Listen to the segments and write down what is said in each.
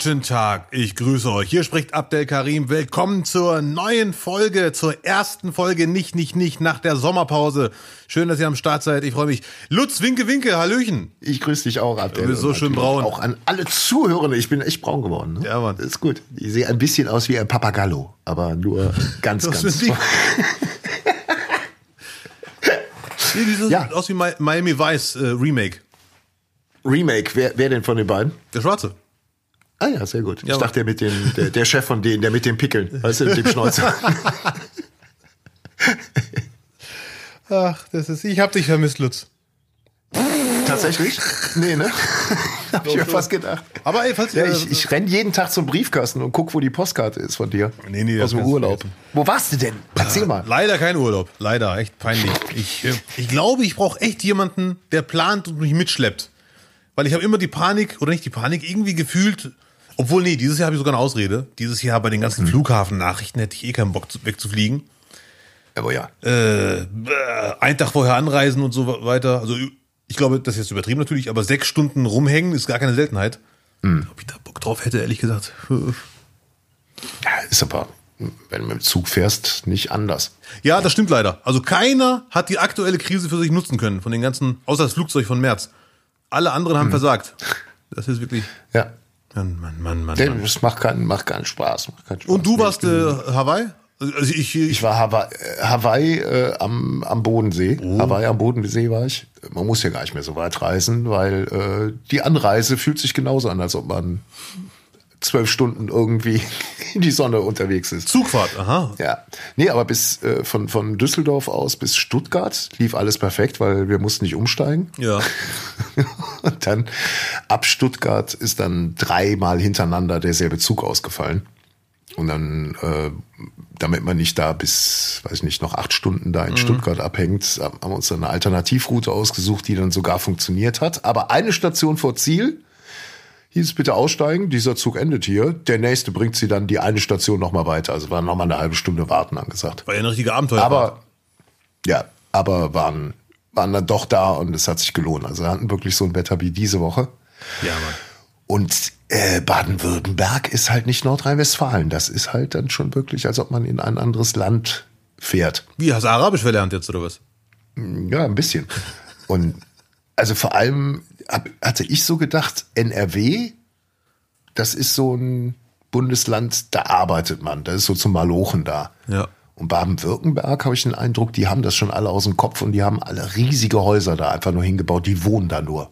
Guten Tag, ich grüße euch. Hier spricht Abdel Karim. Willkommen zur neuen Folge, zur ersten Folge nicht, nicht, nicht nach der Sommerpause. Schön, dass ihr am Start seid. Ich freue mich. Lutz, winke, winke, Hallöchen. Ich grüße dich auch, Abdel. Du bist so schön braun. Auch an alle Zuhörende. Ich bin echt braun geworden. Ne? Ja, Mann. Das ist gut. Ich sehe ein bisschen aus wie ein Papagallo, aber nur ganz, Das ganz. Nee, die sieht Ja. aus wie Mi- Miami Vice äh, Remake. Remake. Wer, wer denn von den beiden? Der Schwarze. Ah ja, sehr gut. Ja, ich dachte, der mit den, der, der Chef von denen, der mit den Pickeln. Weißt du, mit dem Schnäuzer. Ach, das ist. Ich hab dich vermisst, Lutz. Tatsächlich? Nee, ne? Hab ich mir fast gedacht. Aber ey, falls Ja, ich, ich renn jeden Tag zum Briefkasten und guck, wo die Postkarte ist von dir. Nee, nee, Aus dem Urlaub. Wo warst du denn? Erzähl mal. Leider kein Urlaub. Leider, echt peinlich. Ich, äh, ich glaube, ich brauche echt jemanden, der plant und mich mitschleppt. Weil ich habe immer die Panik, oder nicht die Panik, irgendwie gefühlt, obwohl, nee, dieses Jahr habe ich sogar eine Ausrede. Dieses Jahr bei den ganzen Flughafen-Nachrichten hätte ich eh keinen Bock zu, wegzufliegen. Aber ja. Äh, einen Tag vorher anreisen und so weiter. Also ich glaube, das ist jetzt übertrieben natürlich, aber sechs Stunden rumhängen ist gar keine Seltenheit. Ob ich da Bock drauf hätte, ehrlich gesagt. Ja, ist aber, wenn du mit dem Zug fährst, nicht anders. Ja, das stimmt leider. Also keiner hat die aktuelle Krise für sich nutzen können, von den ganzen, außer das Flugzeug von März. Alle anderen haben versagt. Das ist wirklich. Ja. Mann, Mann, Mann, Mann. Denn Mann. Das macht keinen, macht keinen Spaß. Macht keinen Spaß. Und du warst äh, Hawaii? Also ich, ich, Ich war Hawaii, äh, Hawaii äh, am, am Bodensee. Oh. Hawaii am Bodensee war ich. Man muss ja gar nicht mehr so weit reisen, weil äh, die Anreise fühlt sich genauso an, als ob man zwölf Stunden irgendwie in die Sonne unterwegs ist. Zugfahrt, aha. Ja, nee, aber bis äh, von, von Düsseldorf aus bis Stuttgart lief alles perfekt, weil wir mussten nicht umsteigen. Ja. Und dann ab Stuttgart ist dann dreimal hintereinander derselbe Zug ausgefallen. Und dann, äh, damit man nicht da bis, weiß ich nicht, noch acht Stunden da in Stuttgart abhängt, haben wir uns dann eine Alternativroute ausgesucht, die dann sogar funktioniert hat. Aber eine Station vor Ziel hieß es bitte aussteigen, dieser Zug endet hier. Der nächste bringt sie dann die eine Station nochmal weiter. Also war nochmal eine halbe Stunde warten angesagt. War ja ein richtiger Abenteuer. Aber ja, aber waren, waren dann doch da und es hat sich gelohnt. Also wir hatten wirklich so ein Wetter wie diese Woche. Ja, Mann. Und äh, Baden-Württemberg ist halt nicht Nordrhein-Westfalen. Das ist halt dann schon wirklich, als ob man in ein anderes Land fährt. Wie, hast du Arabisch verlernt jetzt oder was? Ja, ein bisschen. Und also vor allem hab, hatte ich so gedacht, NRW, das ist so ein Bundesland, da arbeitet man. Das ist so zum Malochen da. Ja. Und Baden-Württemberg habe ich den Eindruck, die haben das schon alle aus dem Kopf und die haben alle riesige Häuser da einfach nur hingebaut. Die wohnen da nur.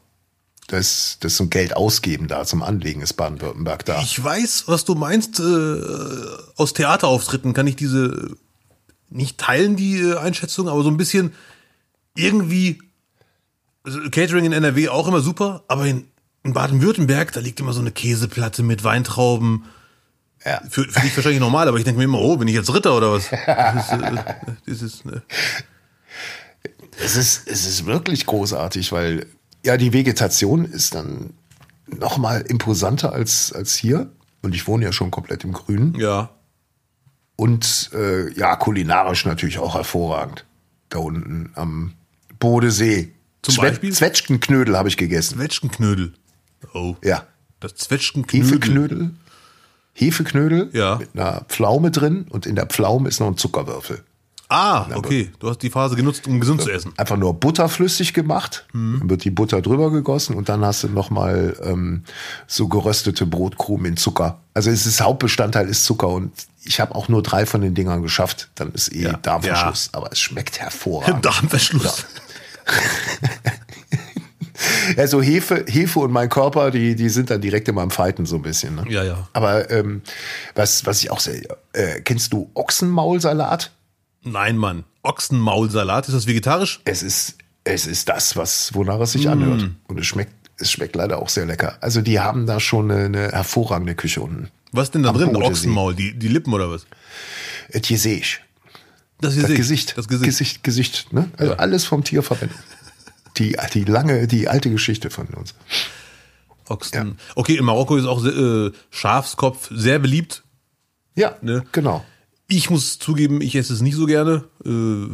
Das, das ist so ein Geld ausgeben da zum Anlegen ist Baden-Württemberg da. Ich weiß, was du meinst. Äh, aus Theaterauftritten kann ich diese nicht teilen, die äh, Einschätzung, aber so ein bisschen irgendwie Catering in NRW auch immer super, aber in, in Baden-Württemberg, da liegt immer so eine Käseplatte mit Weintrauben. Ja. Für, für dich wahrscheinlich normal, aber ich denke mir immer, oh, bin ich jetzt Ritter oder was? Das ist, äh, das ist, äh, Es ist, es ist wirklich großartig, weil ja, die Vegetation ist dann noch mal imposanter als, als hier. Und ich wohne ja schon komplett im Grünen. ja. Und äh, ja, kulinarisch natürlich auch hervorragend. Da unten am Bodensee. Zum Beispiel? Zwetschgenknödel habe ich gegessen. Zwetschgenknödel. Oh. Ja. Das Zwetschgenknödel. Hefeknödel. Hefeknödel Ja. mit einer Pflaume drin und in der Pflaume ist noch ein Zuckerwürfel. Ah, okay. Du hast die Phase genutzt, um gesund zu essen. Einfach nur butterflüssig gemacht, Mhm. dann wird die Butter drüber gegossen und dann hast du nochmal ähm, so geröstete Brotkrumen in Zucker. Also es ist Hauptbestandteil ist Zucker und ich habe auch nur drei von den Dingern geschafft. Dann ist eh Ja. Darmverschluss, aber es schmeckt hervorragend. Darmverschluss. Ja, so Hefe, Hefe und mein Körper, die, die sind dann direkt in meinem Fighten so ein bisschen. Ne? Ja, ja. Aber ähm, was, was ich auch sehr, äh, kennst du Ochsenmaulsalat? Nein, Mann. Ochsenmaulsalat, ist das vegetarisch? Es ist, es ist das, was, wonach es Mm. sich anhört. Und es schmeckt, es schmeckt leider auch sehr lecker. Also die haben da schon eine, eine hervorragende Küche unten. Was ist denn da Am drin? Bodensee. Ochsenmaul, die, die Lippen oder was? Et hier sehe ich. Das, Das Gesicht. Gesicht. Das Gesicht. Gesicht, Gesicht ne? Also alles vom Tier verwendet. Die, die lange, die alte Geschichte von uns. Ochsen. Okay, in Marokko ist auch äh, Schafskopf sehr beliebt. Ja, Ne? genau. Ich muss zugeben, ich esse es nicht so gerne. Äh,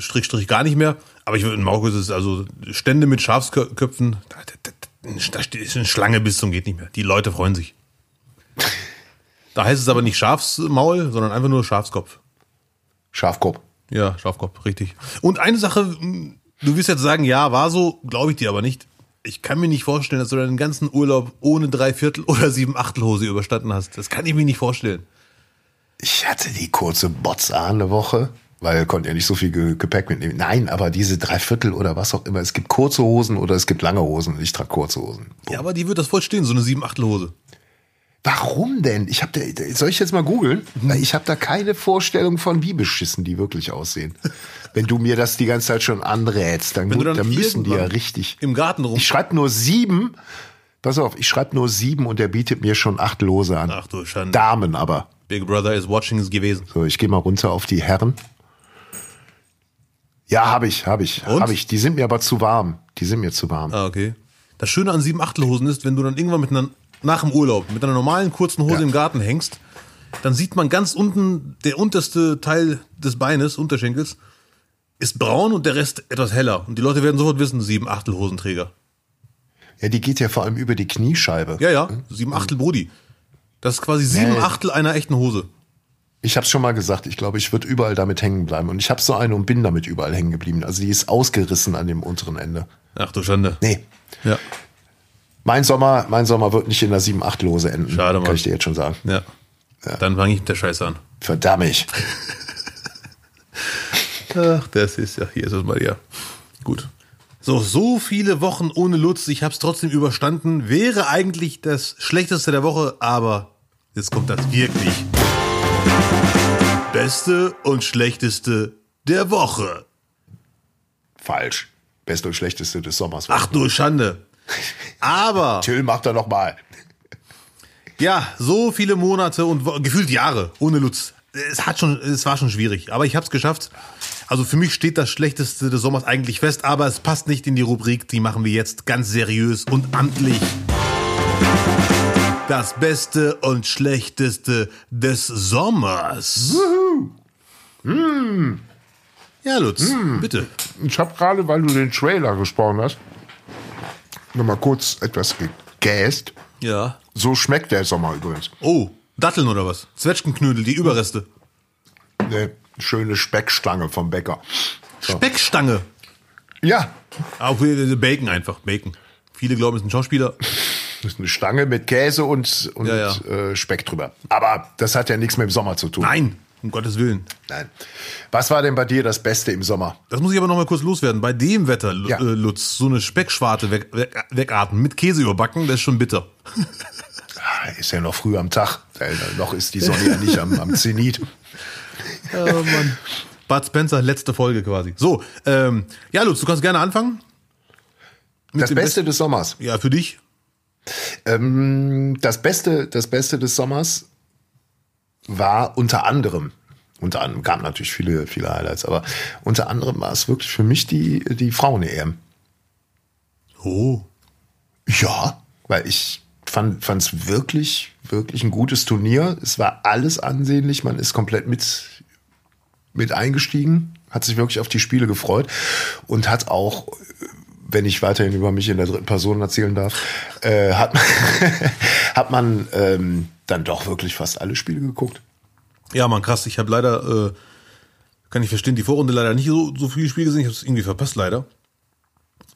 Strich, Strich gar nicht mehr. Aber ich, in Marokko ist es also Stände mit Schafsköpfen. Da, da, da, Da steht- ist eine Schlange bis zum geht nicht mehr. Die Leute freuen sich. Da heißt es aber nicht Schafsmaul, sondern einfach nur Schafskopf. Schafkopf. Ja, Schafkopf, richtig. Und eine Sache, du wirst jetzt sagen, ja, war so, glaube ich dir aber nicht. Ich kann mir nicht vorstellen, dass du deinen ganzen Urlaub ohne Dreiviertel oder sieben Achtelhose überstanden hast. Das kann ich mir nicht vorstellen. Ich hatte die kurze Bots eine Woche, weil konnte ja nicht so viel Ge Gepäck mitnehmen. Nein, aber diese Dreiviertel oder was auch immer. Es gibt kurze Hosen oder es gibt lange Hosen und ich trage kurze Hosen. Ja, aber die wird das voll stehen, so eine sieben Achtelhose. Warum denn? Ich habe da, soll ich jetzt mal googeln? Ich habe da keine Vorstellung von, wie beschissen die wirklich aussehen. Wenn du mir das die ganze Zeit schon anrätst, dann, gut, dann dann müssen die ja richtig. Im Garten rum. Ich schreibe nur sieben. Pass auf, ich schreibe nur sieben und der bietet mir schon acht Lose an. Ach du Schande. Damen aber. Big Brother is watching ist gewesen. So, ich gehe mal runter auf die Herren. Ja, habe ich, habe ich, habe ich. Die sind mir aber zu warm. Die sind mir zu warm. Ah, okay. Das Schöne an sieben Achtelhosen ist, wenn du dann irgendwann mit einer, nach dem Urlaub mit einer normalen kurzen Hose Ja. im Garten hängst, dann sieht man ganz unten, der unterste Teil des Beines, Unterschenkels, ist braun und der Rest etwas heller. Und die Leute werden sofort wissen, sieben Achtelhosenträger. Ja, die geht ja vor allem über die Kniescheibe. Ja, ja, sieben Achtel Brudi. Das ist quasi sieben Nee. Achtel einer echten Hose. Ich habe schon mal gesagt, ich glaube, ich würde überall damit hängen bleiben. Und ich habe so eine und bin damit überall hängen geblieben. Also die ist ausgerissen an dem unteren Ende. Ach du Schande. Nee. Ja. Mein Sommer, mein Sommer wird nicht in der 7-8 Lose enden. Schade, Mann. Kann ich dir jetzt schon sagen. Ja. Dann fange ich mit der Scheiße an. Verdammt. Ach, das ist ja, hier ist es mal ja. Gut. So, so viele Wochen ohne Lutz, ich habe es trotzdem überstanden. Wäre eigentlich das Schlechteste der Woche, aber jetzt kommt das wirklich. Beste und Schlechteste der Woche. Falsch. Beste und schlechteste des Sommers. Ach du Schande. Aber, Till, mach da noch mal. ja, so viele Monate und gefühlt Jahre ohne Lutz. Es hat schon, es war schon schwierig, aber ich habe es geschafft. Also für mich steht das Schlechteste des Sommers eigentlich fest, aber es passt nicht in die Rubrik. Die machen wir jetzt ganz seriös und amtlich. Das Beste und Schlechteste des Sommers. Ja, Lutz, bitte. Ich habe gerade, weil du den Trailer gesprochen hast, noch mal kurz etwas gegäst. Ja. So schmeckt der Sommer übrigens. Oh, Datteln oder was? Zwetschgenknödel, die Überreste. Eine schöne Speckstange vom Bäcker. Speckstange. Ja, Auch äh, Bacon einfach, Bacon. Viele glauben, es ist ein Schauspieler. das ist eine Stange mit Käse und, und Ja, ja. Äh, Speck drüber. Aber das hat ja nichts mit dem Sommer zu tun. Nein, um Gottes Willen. Nein. Was war denn bei dir das Beste im Sommer? Das muss ich aber noch mal kurz loswerden. Bei dem Wetter, Lu- Ja. äh, Lutz, so eine Speckschwarte weg, weg, wegatmen mit Käse überbacken, das ist schon bitter. Ah, Ist ja noch früh am Tag. Äh, noch ist die Sonne ja nicht am, am Zenit. Oh Mann. Bud Spencer, letzte Folge quasi. So, ähm, ja, Lutz, du kannst gerne anfangen. Das Beste des Sommers. Ja, für dich. Ähm, das Beste, das Beste des Sommers war unter anderem, unter anderem gab natürlich viele, viele Highlights, aber unter anderem war es wirklich für mich die, die Frauen-EM. Oh. Ja, weil ich fand es wirklich, wirklich ein gutes Turnier. Es war alles ansehnlich, man ist komplett mit, mit eingestiegen, hat sich wirklich auf die Spiele gefreut und hat auch, wenn ich weiterhin über mich in der dritten Person erzählen darf, äh, hat, hat man ähm, dann doch wirklich fast alle Spiele geguckt. Ja, Mann, krass. Ich habe leider, äh, kann ich verstehen, die Vorrunde leider nicht so, so viel Spiel gesehen. Ich habe es irgendwie verpasst, leider.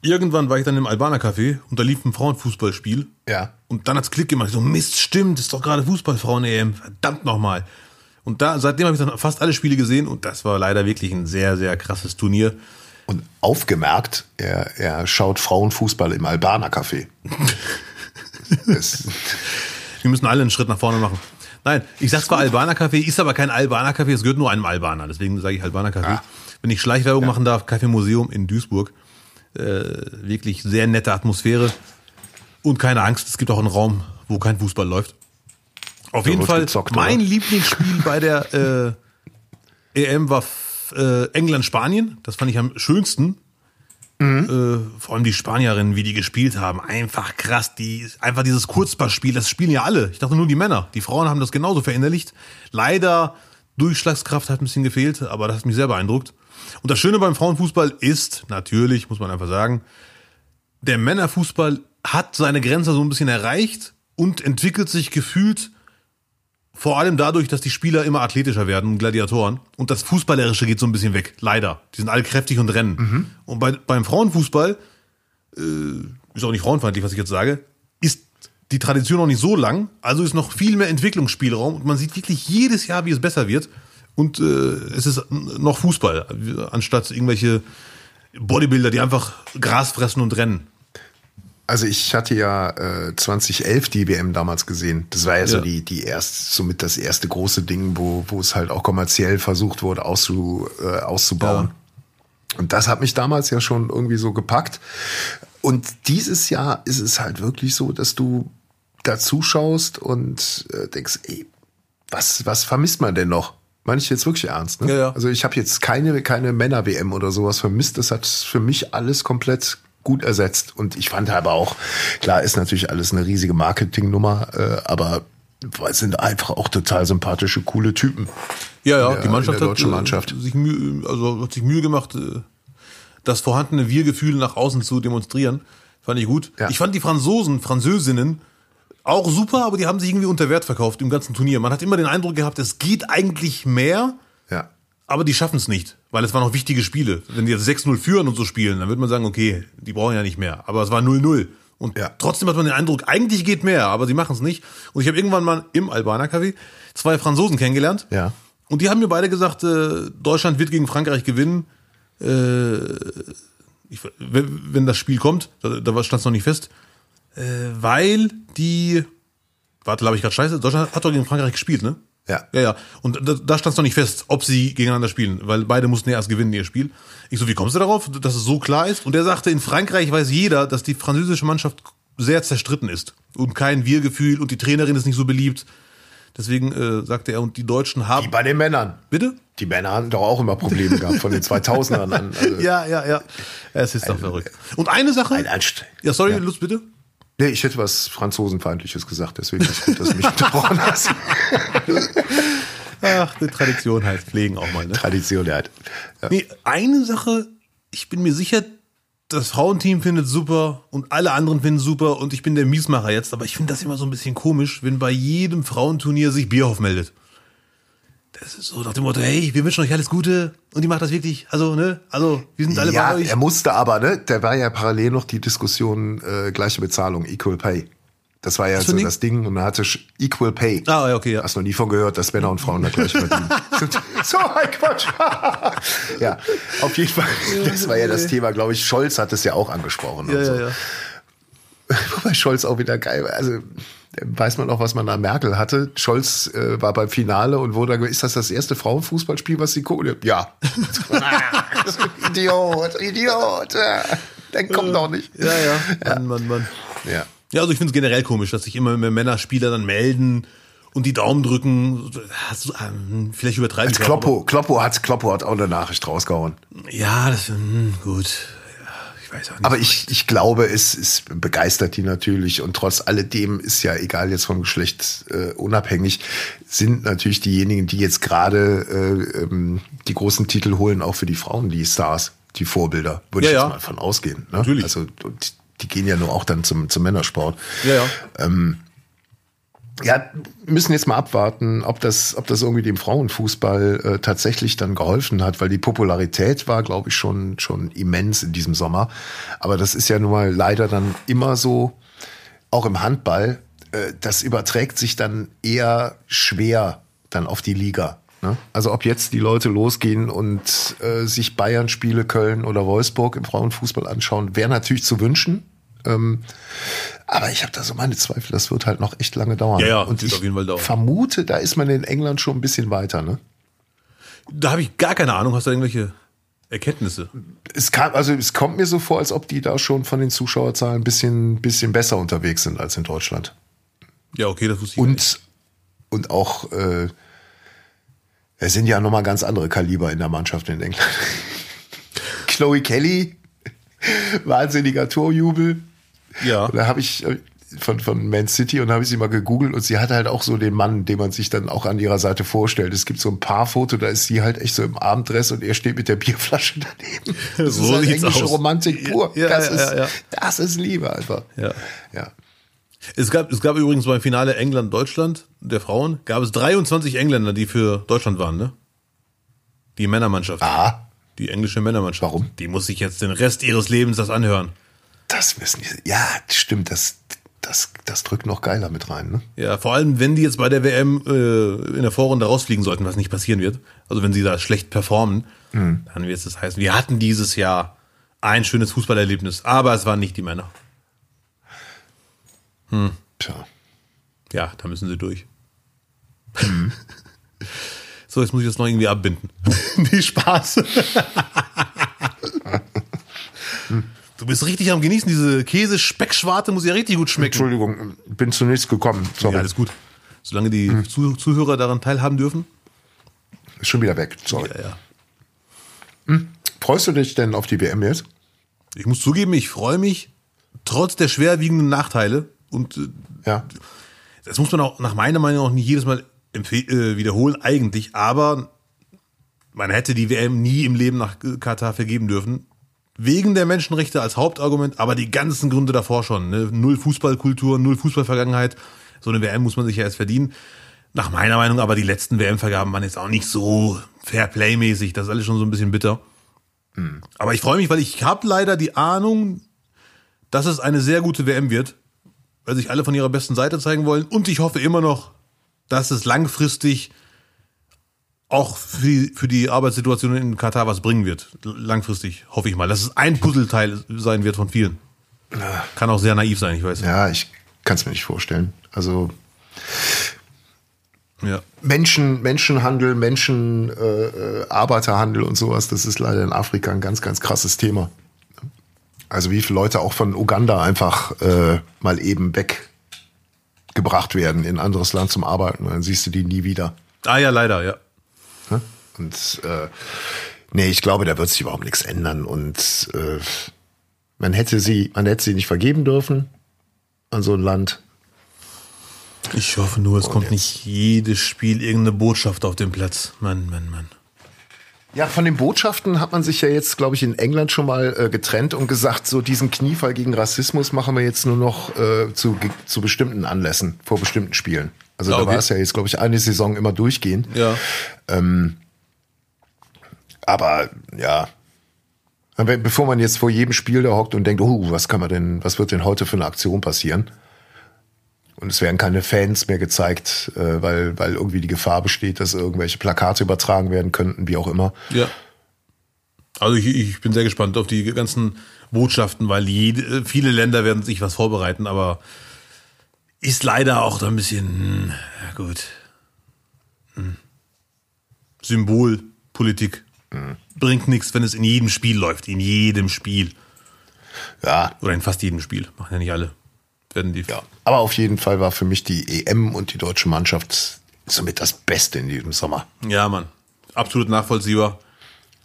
Irgendwann war ich dann im Albaner Café und da lief ein Frauenfußballspiel. Ja. Und dann hat's Klick gemacht. Ich so, Mist, stimmt, ist doch gerade Fußballfrauen-EM. Verdammt nochmal. Und da, seitdem habe ich dann fast alle Spiele gesehen und das war leider wirklich ein sehr, sehr krasses Turnier. Und aufgemerkt, er, er schaut Frauenfußball im Albaner Café. Wir müssen alle einen Schritt nach vorne machen. Nein, ich sag zwar Albaner Café, ist aber kein Albaner Café, es gehört nur einem Albaner. Deswegen sage ich Albaner Café. Ah. Wenn ich Schleichwerbung machen darf, Café Museum in Duisburg. Äh, wirklich sehr nette Atmosphäre. Und keine Angst, es gibt auch einen Raum, wo kein Fußball läuft. Auf jeden wird Fall, gezockt, mein oder? Lieblingsspiel bei der äh, EM war äh, England-Spanien. Das fand ich am schönsten. Äh, vor allem die Spanierinnen, wie die gespielt haben. Einfach krass. Die, einfach dieses Kurzpassspiel, das spielen ja alle. Ich dachte nur die Männer. Die Frauen haben das genauso verinnerlicht. Leider, Durchschlagskraft hat ein bisschen gefehlt, aber das hat mich sehr beeindruckt. Und das Schöne beim Frauenfußball ist, natürlich, muss man einfach sagen, der Männerfußball hat seine Grenze so ein bisschen erreicht und entwickelt sich gefühlt vor allem dadurch, dass die Spieler immer athletischer werden, Gladiatoren. Und das Fußballerische geht so ein bisschen weg, leider. Die sind alle kräftig und rennen. Mhm. Und bei, beim Frauenfußball, äh, ist auch nicht frauenfeindlich, was ich jetzt sage, ist die Tradition noch nicht so lang. Also ist noch viel mehr Entwicklungsspielraum. Und man sieht wirklich jedes Jahr, wie es besser wird. Und äh, es ist noch Fußball, anstatt irgendwelche Bodybuilder, die einfach Gras fressen und rennen. Also ich hatte ja äh, 2011 die WM damals gesehen. Das war ja, so Ja. die die erst somit das erste große Ding, wo wo es halt auch kommerziell versucht wurde auszu, äh, auszubauen. Und das hat mich damals ja schon irgendwie so gepackt. Und dieses Jahr ist es halt wirklich so, dass du da zuschaust und äh, denkst, ey, was was vermisst man denn noch? Meine ich jetzt wirklich ernst, ne? Ja, ja. Also ich habe jetzt keine keine Männer WM oder sowas vermisst. Das hat für mich alles komplett gut ersetzt. Und ich fand aber auch, klar ist natürlich alles eine riesige Marketingnummer, äh, aber es sind einfach auch total sympathische, coole Typen. Ja, ja, der- die Mannschaft hat, äh, Mannschaft. Sich Mühe, also hat sich Mühe gemacht, äh, das vorhandene Wir-Gefühl nach außen zu demonstrieren. Fand ich gut. Ja. Ich fand die Franzosen, Französinnen auch super, aber die haben sich irgendwie unter Wert verkauft im ganzen Turnier. Man hat immer den Eindruck gehabt, es geht eigentlich mehr. Aber die schaffen es nicht, weil es waren noch wichtige Spiele. Wenn die jetzt 6-0 führen und so spielen, dann würde man sagen, okay, die brauchen ja nicht mehr. Aber es war 0-0. Und Ja. trotzdem hat man den Eindruck, eigentlich geht mehr, aber sie machen es nicht. Und ich habe irgendwann mal im Albaner Café zwei Franzosen kennengelernt. Ja. Und die haben mir beide gesagt, äh, Deutschland wird gegen Frankreich gewinnen. Äh, ich, wenn, das Spiel kommt, da, da stand es noch nicht fest, äh, weil die, warte, glaube ich gerade scheiße, Deutschland hat doch gegen Frankreich gespielt, ne? Ja. Ja, ja. Und da, da stand es noch nicht fest, ob sie gegeneinander spielen, weil beide mussten ja erst gewinnen, ihr Spiel. Ich so, wie kommst du darauf, dass es so klar ist? Und er sagte, in Frankreich weiß jeder, dass die französische Mannschaft sehr zerstritten ist und kein Wir-Gefühl und die Trainerin ist nicht so beliebt. Deswegen äh, sagte er, und die Deutschen haben. Wie bei den Männern. Bitte? Die Männer hatten doch auch immer Probleme gehabt von den 2000ern an. Also, Ja, ja, ja. Es ist doch verrückt. Und eine Sache. Ein Anst ja, sorry, Ja. Lutz, bitte. Nee, ich hätte was Franzosenfeindliches gesagt, deswegen ist gut, dass du mich unterbrochen hast. Ach, die Tradition halt. Pflegen auch mal, ne? Tradition, hat. Ja. Nee, eine Sache, ich bin mir sicher, das Frauenteam findet super und alle anderen finden super und ich bin der Miesmacher jetzt, aber ich finde das immer so ein bisschen komisch, wenn bei jedem Frauenturnier sich Bierhoff meldet. So nach dem Motto, hey, wir wünschen euch alles Gute und die macht das wirklich, also, ne, also, wir sind alle Ja, bei euch. er musste aber, ne? Der war ja parallel noch die Diskussion äh, gleiche Bezahlung, Equal Pay. Das war ja so Ding? das Ding und man hatte sch- Equal Pay. Ah, okay, ja. Hast noch nie von gehört, dass Männer und Frauen da gleich verdienen. so ein Quatsch. ja, auf jeden Fall. Das war ja das Thema, glaube ich. Scholz hat es ja auch angesprochen. Ja, und so. ja, ja. Wobei Scholz auch wieder geil war. Also weiß man auch, was man an Merkel hatte. Scholz äh, war beim Finale und wurde ist das das erste Frauenfußballspiel, was sie gucken? Ja. Idiot, Idiot. Dann kommt doch nicht. Ja, ja. Mann, Mann, Mann. Ja. Ja, also ich finde es generell komisch, dass sich immer mehr Männerspieler dann melden und die Daumen drücken. Hast du, ähm, vielleicht übertreiben Als Kloppo, Kloppo hat, Kloppo hat auch eine Nachricht rausgehauen. Ja, das hm, gut. Ich weiß auch nicht. Aber ich, ich glaube, es, es begeistert die natürlich und trotz alledem ist ja egal jetzt vom Geschlecht äh, unabhängig, sind natürlich diejenigen, die jetzt gerade äh, ähm, die großen Titel holen, auch für die Frauen die Stars, die Vorbilder, würde Ja, ich jetzt ja. mal von ausgehen. Ne? Natürlich. Also und die gehen ja nur auch dann zum, zum Männersport. ja, ja. Ja, müssen jetzt mal abwarten, ob das, ob das irgendwie dem Frauenfußball äh, tatsächlich dann geholfen hat, weil die Popularität war, glaube ich, schon, schon immens in diesem Sommer. Aber das ist ja nun mal leider dann immer so, auch im Handball, äh, das überträgt sich dann eher schwer dann auf die Liga. Ne? Also ob jetzt die Leute losgehen und äh, sich Bayern Spiele Köln oder Wolfsburg im Frauenfußball anschauen, wäre natürlich zu wünschen. Ähm, aber ich habe da so meine Zweifel, das wird halt noch echt lange dauern. Ja, ja, und ich auf jeden Fall dauern. vermute, da ist man in England schon ein bisschen weiter. Ne? Da habe ich gar keine Ahnung. Hast du irgendwelche Erkenntnisse? Es, kam, also es kommt mir so vor, als ob die da schon von den Zuschauerzahlen ein bisschen, bisschen besser unterwegs sind als in Deutschland. Ja, okay, das wusste ich. Und, und auch, äh, es sind ja nochmal ganz andere Kaliber in der Mannschaft in England. Chloe Kelly, wahnsinniger Torjubel. Ja. Da habe ich, von, von Man City und habe ich sie mal gegoogelt und sie hat halt auch so den Mann, den man sich dann auch an ihrer Seite vorstellt. Es gibt so ein paar Foto, da ist sie halt echt so im Abenddress und er steht mit der Bierflasche daneben. Das So ist halt englische aus. Romantik pur. Ja, das, ja, ist, ja. das ist Liebe einfach. Ja. Ja. Es gab, es gab übrigens beim Finale England-Deutschland der Frauen, gab es 23 Engländer, die für Deutschland waren, ne? Die Männermannschaft. Ah, Die englische Männermannschaft. Warum? Die muss sich jetzt den Rest ihres Lebens das anhören. Das wissen die. Ja, stimmt, das, das, das drückt noch geiler mit rein, ne? Ja, vor allem, wenn die jetzt bei der WM äh, in der Vorrunde rausfliegen sollten, was nicht passieren wird. Also wenn sie da schlecht performen, dann wird es das heißen, wir hatten dieses Jahr ein schönes Fußballerlebnis, aber es waren nicht die Männer. Tja. Ja, da müssen sie durch. so, jetzt muss ich das noch irgendwie abbinden. Die Spaß. du bist richtig am Genießen. Diese Käse-Speckschwarte muss ja richtig gut schmecken. Entschuldigung, bin zunächst gekommen. Sorry. Ja, alles gut. Solange die Zuh Zuhörer daran teilhaben dürfen. Ist schon wieder weg. Sorry. Ja, ja. Freust du dich denn auf die WM jetzt? Ich muss zugeben, ich freue mich trotz der schwerwiegenden Nachteile und äh, Ja. das muss man auch nach meiner Meinung auch nicht jedes Mal äh, wiederholen eigentlich, aber man hätte die WM nie im Leben nach Katar vergeben dürfen. Wegen der Menschenrechte als Hauptargument, aber die ganzen Gründe davor schon. Ne? Null Fußballkultur, null Fußballvergangenheit. So eine WM muss man sich ja erst verdienen. Nach meiner Meinung aber die letzten WM-Vergaben waren jetzt auch nicht so Fairplay-mäßig. Das ist alles schon so ein bisschen bitter. Aber ich freue mich, weil ich habe leider die Ahnung, dass es eine sehr gute WM wird, weil sich alle von ihrer besten Seite zeigen wollen. Und ich hoffe immer noch, dass es langfristig auch für die, für die Arbeitssituation in Katar was bringen wird. Langfristig, hoffe ich mal. Dass es ein Puzzleteil sein wird von vielen. Kann auch sehr naiv sein, ich weiß. Ja, ich kann es mir nicht vorstellen. Also Ja. Menschen, Menschenhandel, Menschen, äh, äh, Arbeiterhandel und sowas, das ist leider in Afrika ein ganz, ganz krasses Thema. Also wie viele Leute auch von Uganda einfach äh, mal eben weggebracht werden in ein anderes Land zum Arbeiten, dann siehst du die nie wieder. Ah ja, leider, ja. Und äh, nee, ich glaube, da wird sich überhaupt nichts ändern. Und äh, man hätte sie, man hätte sie nicht vergeben dürfen an so ein Land. Ich hoffe nur, es kommt jetzt? nicht jedes Spiel irgendeine Botschaft auf den Platz. Mann, Mann, Mann. Ja, von den Botschaften hat man sich ja jetzt, glaube ich, in England schon mal äh, getrennt und gesagt, so diesen Kniefall gegen Rassismus machen wir jetzt nur noch äh, zu, zu bestimmten Anlässen, vor bestimmten Spielen. Also Ah, da okay. war es ja jetzt, glaube ich, eine Saison immer durchgehend. Ja. Aber ja, aber bevor man jetzt vor jedem Spiel da hockt und denkt, oh, was kann man denn, was wird denn heute für eine Aktion passieren? Und es werden keine Fans mehr gezeigt, äh, weil, weil irgendwie die Gefahr besteht, dass irgendwelche Plakate übertragen werden könnten, wie auch immer. Ja. Also ich, ich bin sehr gespannt auf die ganzen Botschaften, weil jede, viele Länder werden sich was vorbereiten, aber ist leider auch da ein bisschen, hm, ja gut, hm. Symbolpolitik. Bringt nichts, wenn es in jedem Spiel läuft. In jedem Spiel. Ja, Oder in fast jedem Spiel. Machen ja nicht alle. Werden die. Ja, aber auf jeden Fall war für mich die EM und die deutsche Mannschaft somit das Beste in diesem Sommer. Ja, Mann. Absolut nachvollziehbar.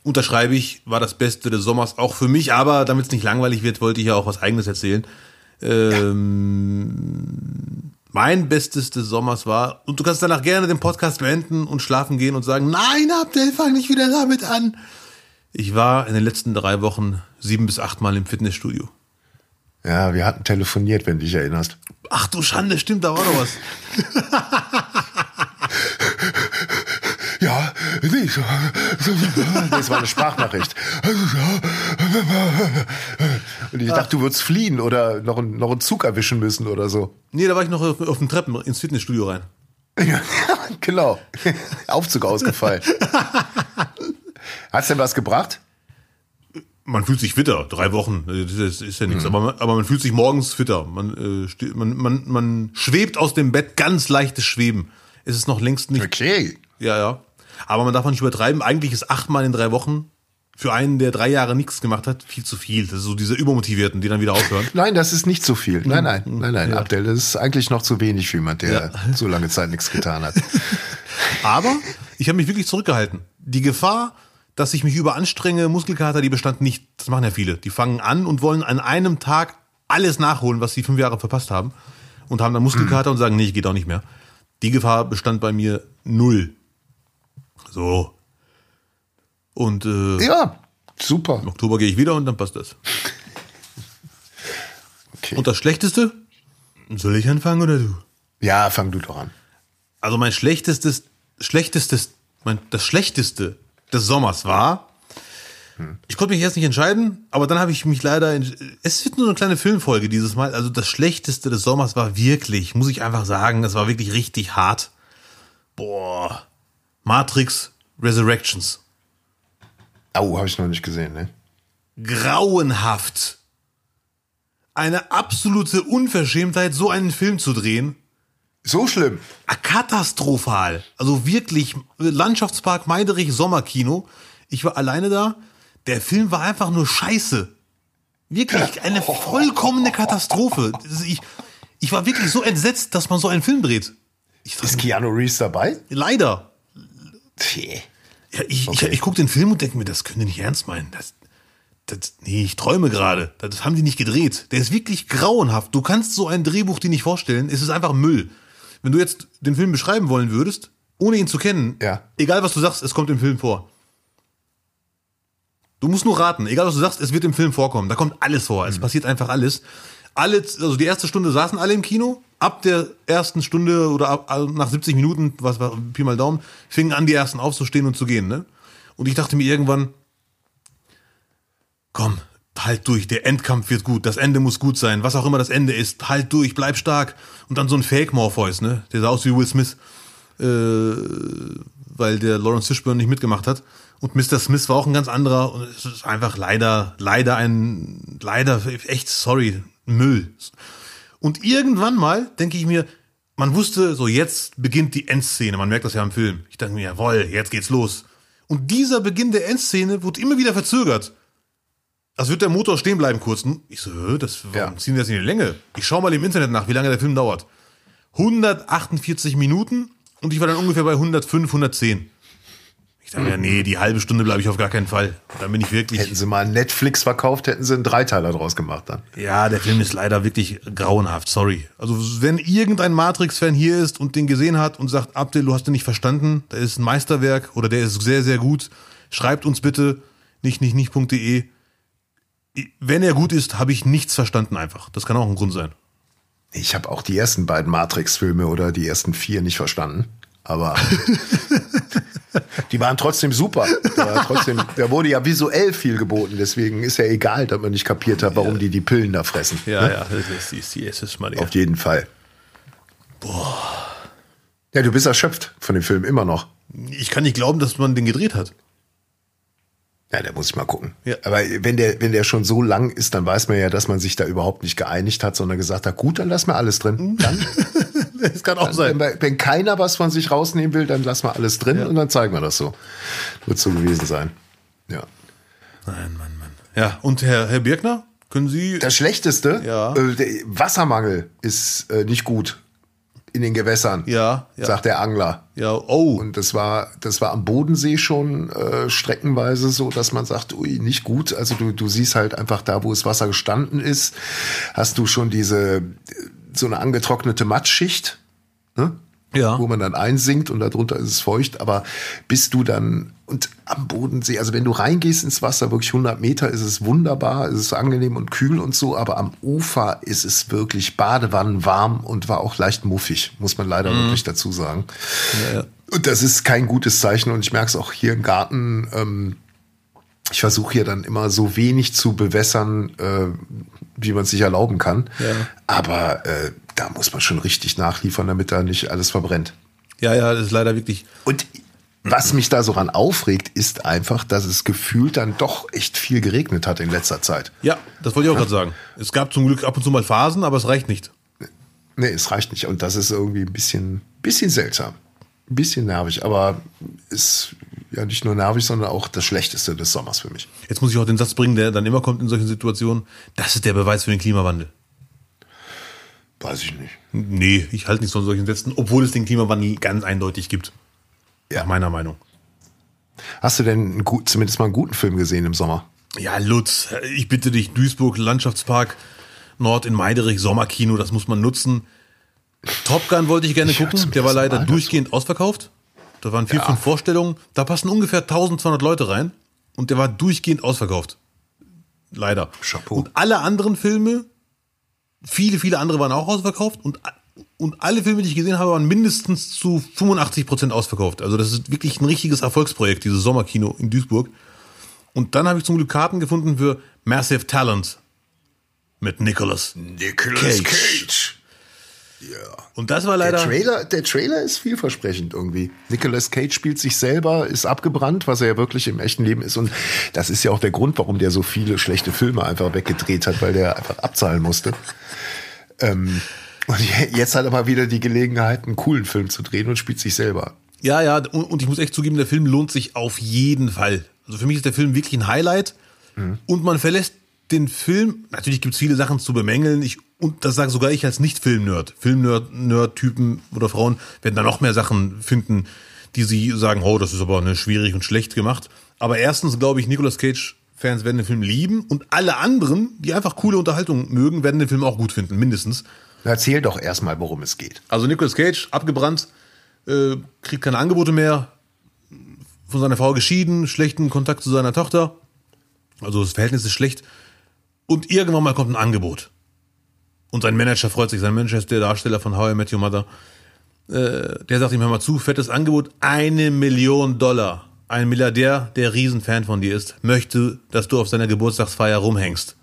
Unterschreibe ich, war das Beste des Sommers auch für mich, aber damit es nicht langweilig wird, wollte ich ja auch was Eigenes erzählen. Ähm, Mein Bestes des Sommers war, und du kannst danach gerne den Podcast beenden und schlafen gehen und sagen, nein, Abdel, fang nicht wieder damit an. Ich war in den letzten drei Wochen sieben bis acht Mal im Fitnessstudio. Ja, wir hatten telefoniert, wenn du dich erinnerst. Ach du Schande, stimmt, da war doch was. Ja, nee, so, das war eine Sprachnachricht. Und ich dachte, du würdest fliehen oder noch, einen- noch einen Zug erwischen müssen oder so. Nee, da war ich noch auf, auf den Treppen ins Fitnessstudio rein. Ja, genau. Aufzug ausgefallen. Hat's denn was gebracht? Man fühlt sich fitter, drei Wochen, das ist, ja nichts, aber, man, aber man fühlt sich morgens fitter. Man, äh, man, man, man schwebt aus dem Bett, ganz leichtes Schweben. Es ist noch längst nicht, Okay. ja, ja. Aber man darf auch nicht übertreiben. Eigentlich ist achtmal in drei Wochen für einen, der drei Jahre nichts gemacht hat, viel zu viel. Das ist so diese Übermotivierten, die dann wieder aufhören. Nein, das ist nicht so viel. Nein, nein, nein, nein, Ja. Abdel, das ist eigentlich noch zu wenig für jemand, der Ja. so lange Zeit nichts getan hat. Aber ich habe mich wirklich zurückgehalten. Die Gefahr, dass ich mich überanstrenge, Muskelkater, die bestand nicht. Das machen ja viele. Die fangen an und wollen an einem Tag alles nachholen, was sie fünf Jahre verpasst haben. und haben dann Muskelkater und sagen, nee, ich geht auch nicht mehr. Die Gefahr bestand bei mir null. So. Und äh, Ja, super. im Oktober gehe ich wieder und dann passt das. Okay. Und das Schlechteste? Soll ich anfangen oder du? Ja, fang du doch an. Also mein schlechtestes, schlechtestes, mein, das Schlechteste des Sommers war, ich konnte mich erst nicht entscheiden, aber dann habe ich mich leider, in, es wird nur eine kleine Filmfolge dieses Mal, also das Schlechteste des Sommers war wirklich, muss ich einfach sagen, das war wirklich richtig hart. Boah. Matrix Resurrections. Au, habe ich noch nicht gesehen, ne? grauenhaft. Eine absolute Unverschämtheit, so einen Film zu drehen. So schlimm. Ah, Katastrophal. Also wirklich, Landschaftspark Meiderich Sommerkino. Ich war alleine da. Der Film war einfach nur scheiße. Wirklich eine vollkommene Katastrophe. Ich, ich war wirklich so entsetzt, dass man so einen Film dreht. Ist Keanu Reeves dabei? leider. Tja. Ja, ich, Okay. ich, ich gucke den Film und denke mir, das können die nicht ernst meinen. Das, das, nee, ich träume gerade. Das haben die nicht gedreht. Der ist wirklich grauenhaft. Du kannst so ein Drehbuch dir nicht vorstellen. Es ist einfach Müll. Wenn du jetzt den Film beschreiben wollen würdest, ohne ihn zu kennen, Ja. egal was du sagst, es kommt im Film vor. Du musst nur raten, egal was du sagst, es wird im Film vorkommen. Da kommt alles vor. Es passiert einfach alles. Alle, also die erste Stunde saßen alle im Kino. Ab der ersten Stunde oder ab, nach 70 Minuten, was war Pi mal Daumen, fingen an, die ersten aufzustehen und zu gehen. Ne? Und ich dachte mir irgendwann, komm, halt durch, der Endkampf wird gut, das Ende muss gut sein, was auch immer das Ende ist, halt durch, bleib stark. Und dann so ein Fake Morpheus, ne? Der sah aus wie Will Smith, äh, weil der Lawrence Fishburne nicht mitgemacht hat. Und Mr. Smith war auch ein ganz anderer. Und es ist einfach leider, leider ein, leider echt, sorry, Müll. Und irgendwann mal denke ich mir, man wusste, so jetzt beginnt die Endszene. Man merkt das ja im Film. Ich dachte mir, jawohl, jetzt geht's los. Und dieser Beginn der Endszene wurde immer wieder verzögert. Also wird der Motor stehen bleiben kurz. Ich so, das, warum Ja. ziehen wir das in die Länge? Ich schaue mal im Internet nach, wie lange der Film dauert. 148 Minuten und ich war dann ungefähr bei 105, 110. Ich dachte mir, nee, die halbe Stunde bleibe ich auf gar keinen Fall. Dann bin ich wirklich. Hätten sie mal Netflix verkauft, hätten sie einen Dreiteiler draus gemacht dann. Ja, der Film ist leider wirklich grauenhaft, sorry. Also wenn irgendein Matrix-Fan hier ist und den gesehen hat und sagt, Abdel, du hast den nicht verstanden, der ist ein Meisterwerk oder der ist sehr, sehr gut, schreibt uns bitte nicht, nicht, nicht.de. Wenn er gut ist, habe ich nichts verstanden einfach. Das kann auch ein Grund sein. Ich habe auch die ersten beiden Matrix-Filme oder die ersten vier nicht verstanden. Aber die waren trotzdem super. War trotzdem, der wurde ja visuell viel geboten. Deswegen ist ja egal, dass man nicht kapiert hat, warum die die Pillen da fressen. Ja, ja, das ist die SS mal Auf jeden Fall. Boah. Ja, du bist erschöpft von dem Film immer noch. Ich kann nicht glauben, dass man den gedreht hat. Ja, der muss ich mal gucken. Ja. Aber wenn der, wenn der schon so lang ist, dann weiß man ja, dass man sich da überhaupt nicht geeinigt hat, sondern gesagt hat, gut, dann lass mal alles drin. Dann, Das kann auch wenn, sein. wir- wenn keiner was von sich rausnehmen will, dann lass mal alles drin und dann zeigen wir das so. Wird so gewesen sein. Ja. Nein, Mann, Mann. Ja, und Herr, Herr Birkner, können Sie. Das Schlechteste, Ja. äh, der Wassermangel ist äh, nicht gut in den Gewässern, Ja, ja. sagt der Angler. Ja, oh. Und das war, das war am Bodensee schon äh, streckenweise so, dass man sagt, ui, nicht gut. Also du, du siehst halt einfach da, wo das Wasser gestanden ist, hast du schon diese, äh, so eine angetrocknete Matschschicht, ne? Ja. wo man dann einsinkt und darunter ist es feucht. Aber bist du dann, und am Bodensee, also wenn du reingehst ins Wasser, wirklich 100 Meter, ist es wunderbar, ist es angenehm und kühl und so. Aber am Ufer ist es wirklich Badewannen warm und war auch leicht muffig, muss man leider wirklich dazu sagen. Ja, ja. Und das ist kein gutes Zeichen und ich merke es auch hier im Garten. Ähm, ich versuche hier dann immer so wenig zu bewässern, äh, wie man es sich erlauben kann. Ja. Aber äh, da muss man schon richtig nachliefern, damit da nicht alles verbrennt. ja, ja, das ist leider wirklich. Und was mich da so ran aufregt, ist einfach, dass es gefühlt dann doch echt viel geregnet hat in letzter Zeit. Ja, das wollte ich auch gerade sagen. Es gab zum Glück ab und zu mal Phasen, aber es reicht nicht. Nee, es reicht nicht. Und das ist irgendwie ein bisschen, bisschen seltsam. Ein bisschen nervig, aber ist ja nicht nur nervig, sondern auch das Schlechteste des Sommers für mich. Jetzt muss ich auch den Satz bringen, der dann immer kommt in solchen Situationen. Das ist der Beweis für den Klimawandel. Weiß ich nicht. Nee, ich halte nichts von solchen Sätzen, obwohl es den Klimawandel ganz eindeutig gibt. Ja. Nach meiner Meinung. Hast du denn gut, zumindest mal einen guten Film gesehen im Sommer? Ja, Lutz, ich bitte dich, Duisburg, Landschaftspark, Nord in Meiderich, Sommerkino, das muss man nutzen. Top Gun wollte ich gerne Ich gucken. Der war leider Mal dazu. durchgehend ausverkauft. Da waren vier, Ja. fünf Vorstellungen. Da passen ungefähr 1200 Leute rein. Und der war durchgehend ausverkauft. Leider. Chapeau. Und alle anderen Filme, viele, viele andere waren auch ausverkauft. Und, und alle Filme, die ich gesehen habe, waren mindestens zu 85 Prozent ausverkauft. Also das ist wirklich ein richtiges Erfolgsprojekt, dieses Sommerkino in Duisburg. Und dann habe ich zum Glück Karten gefunden für Massive Talent mit Nicholas. Nicolas Cage. Cage. Und das war Der leider. Trailer, der Trailer ist vielversprechend irgendwie. Nicolas Cage spielt sich selber, ist abgebrannt, was er ja wirklich im echten Leben ist. Und das ist ja auch der Grund, warum der so viele schlechte Filme einfach weggedreht hat, weil der einfach abzahlen musste. Ähm, und jetzt hat er mal wieder die Gelegenheit, einen coolen Film zu drehen und spielt sich selber. Ja, ja, und, und ich muss echt zugeben, der Film lohnt sich auf jeden Fall. Also für mich ist der Film wirklich ein Highlight. Und man verlässt den Film, natürlich gibt es viele Sachen zu bemängeln, ich, und das sage sogar ich als Nicht-Film-Nerd. Film-Nerd-Typen oder Frauen werden da noch mehr Sachen finden, die sie sagen, oh, das ist aber eine schwierig und schlecht gemacht. Aber erstens glaube ich, Nicolas Cage-Fans werden den Film lieben und alle anderen, die einfach coole Unterhaltung mögen, werden den Film auch gut finden, mindestens. Erzähl doch erstmal, worum es geht. Also Nicolas Cage, abgebrannt, äh, kriegt keine Angebote mehr, von seiner Frau geschieden, schlechten Kontakt zu seiner Tochter. Also das Verhältnis ist schlecht. Und irgendwann mal kommt ein Angebot. Und sein Manager freut sich. Sein Manager ist der Darsteller von How I Met Your Mother. Äh, der sagt ihm, hör mal zu, fettes Angebot, eine Million Dollar. Ein Milliardär, der Riesenfan von dir ist, möchte, dass du auf seiner Geburtstagsfeier rumhängst.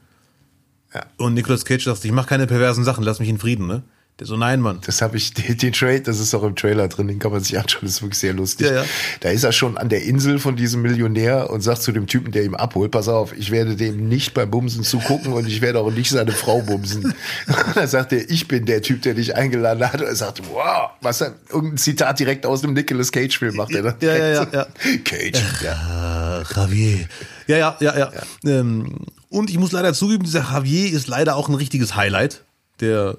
Ja. Und Nicolas Cage sagt, ich mache keine perversen Sachen, lass mich in Frieden, ne? So, nein, Mann. Das habe ich, den, den Trade, das ist auch im Trailer drin, den kann man sich anschauen, das ist wirklich sehr lustig. Ja, ja. Da ist er schon an der Insel von diesem Millionär und sagt zu dem Typen, der ihm abholt, pass auf, ich werde dem nicht beim Bumsen zugucken und ich werde auch nicht seine Frau bumsen. Dann sagt er, ich bin der Typ, der dich eingeladen hat. Und er sagt, wow, was er, irgendein Zitat direkt aus dem Nicolas Cage-Film macht er dann. Ja, ja, ja, ja. Cage, ja. Äh, Javier. Ja, ja, ja, ja. Ähm, und ich muss leider zugeben, dieser Javier ist leider auch ein richtiges Highlight. Der,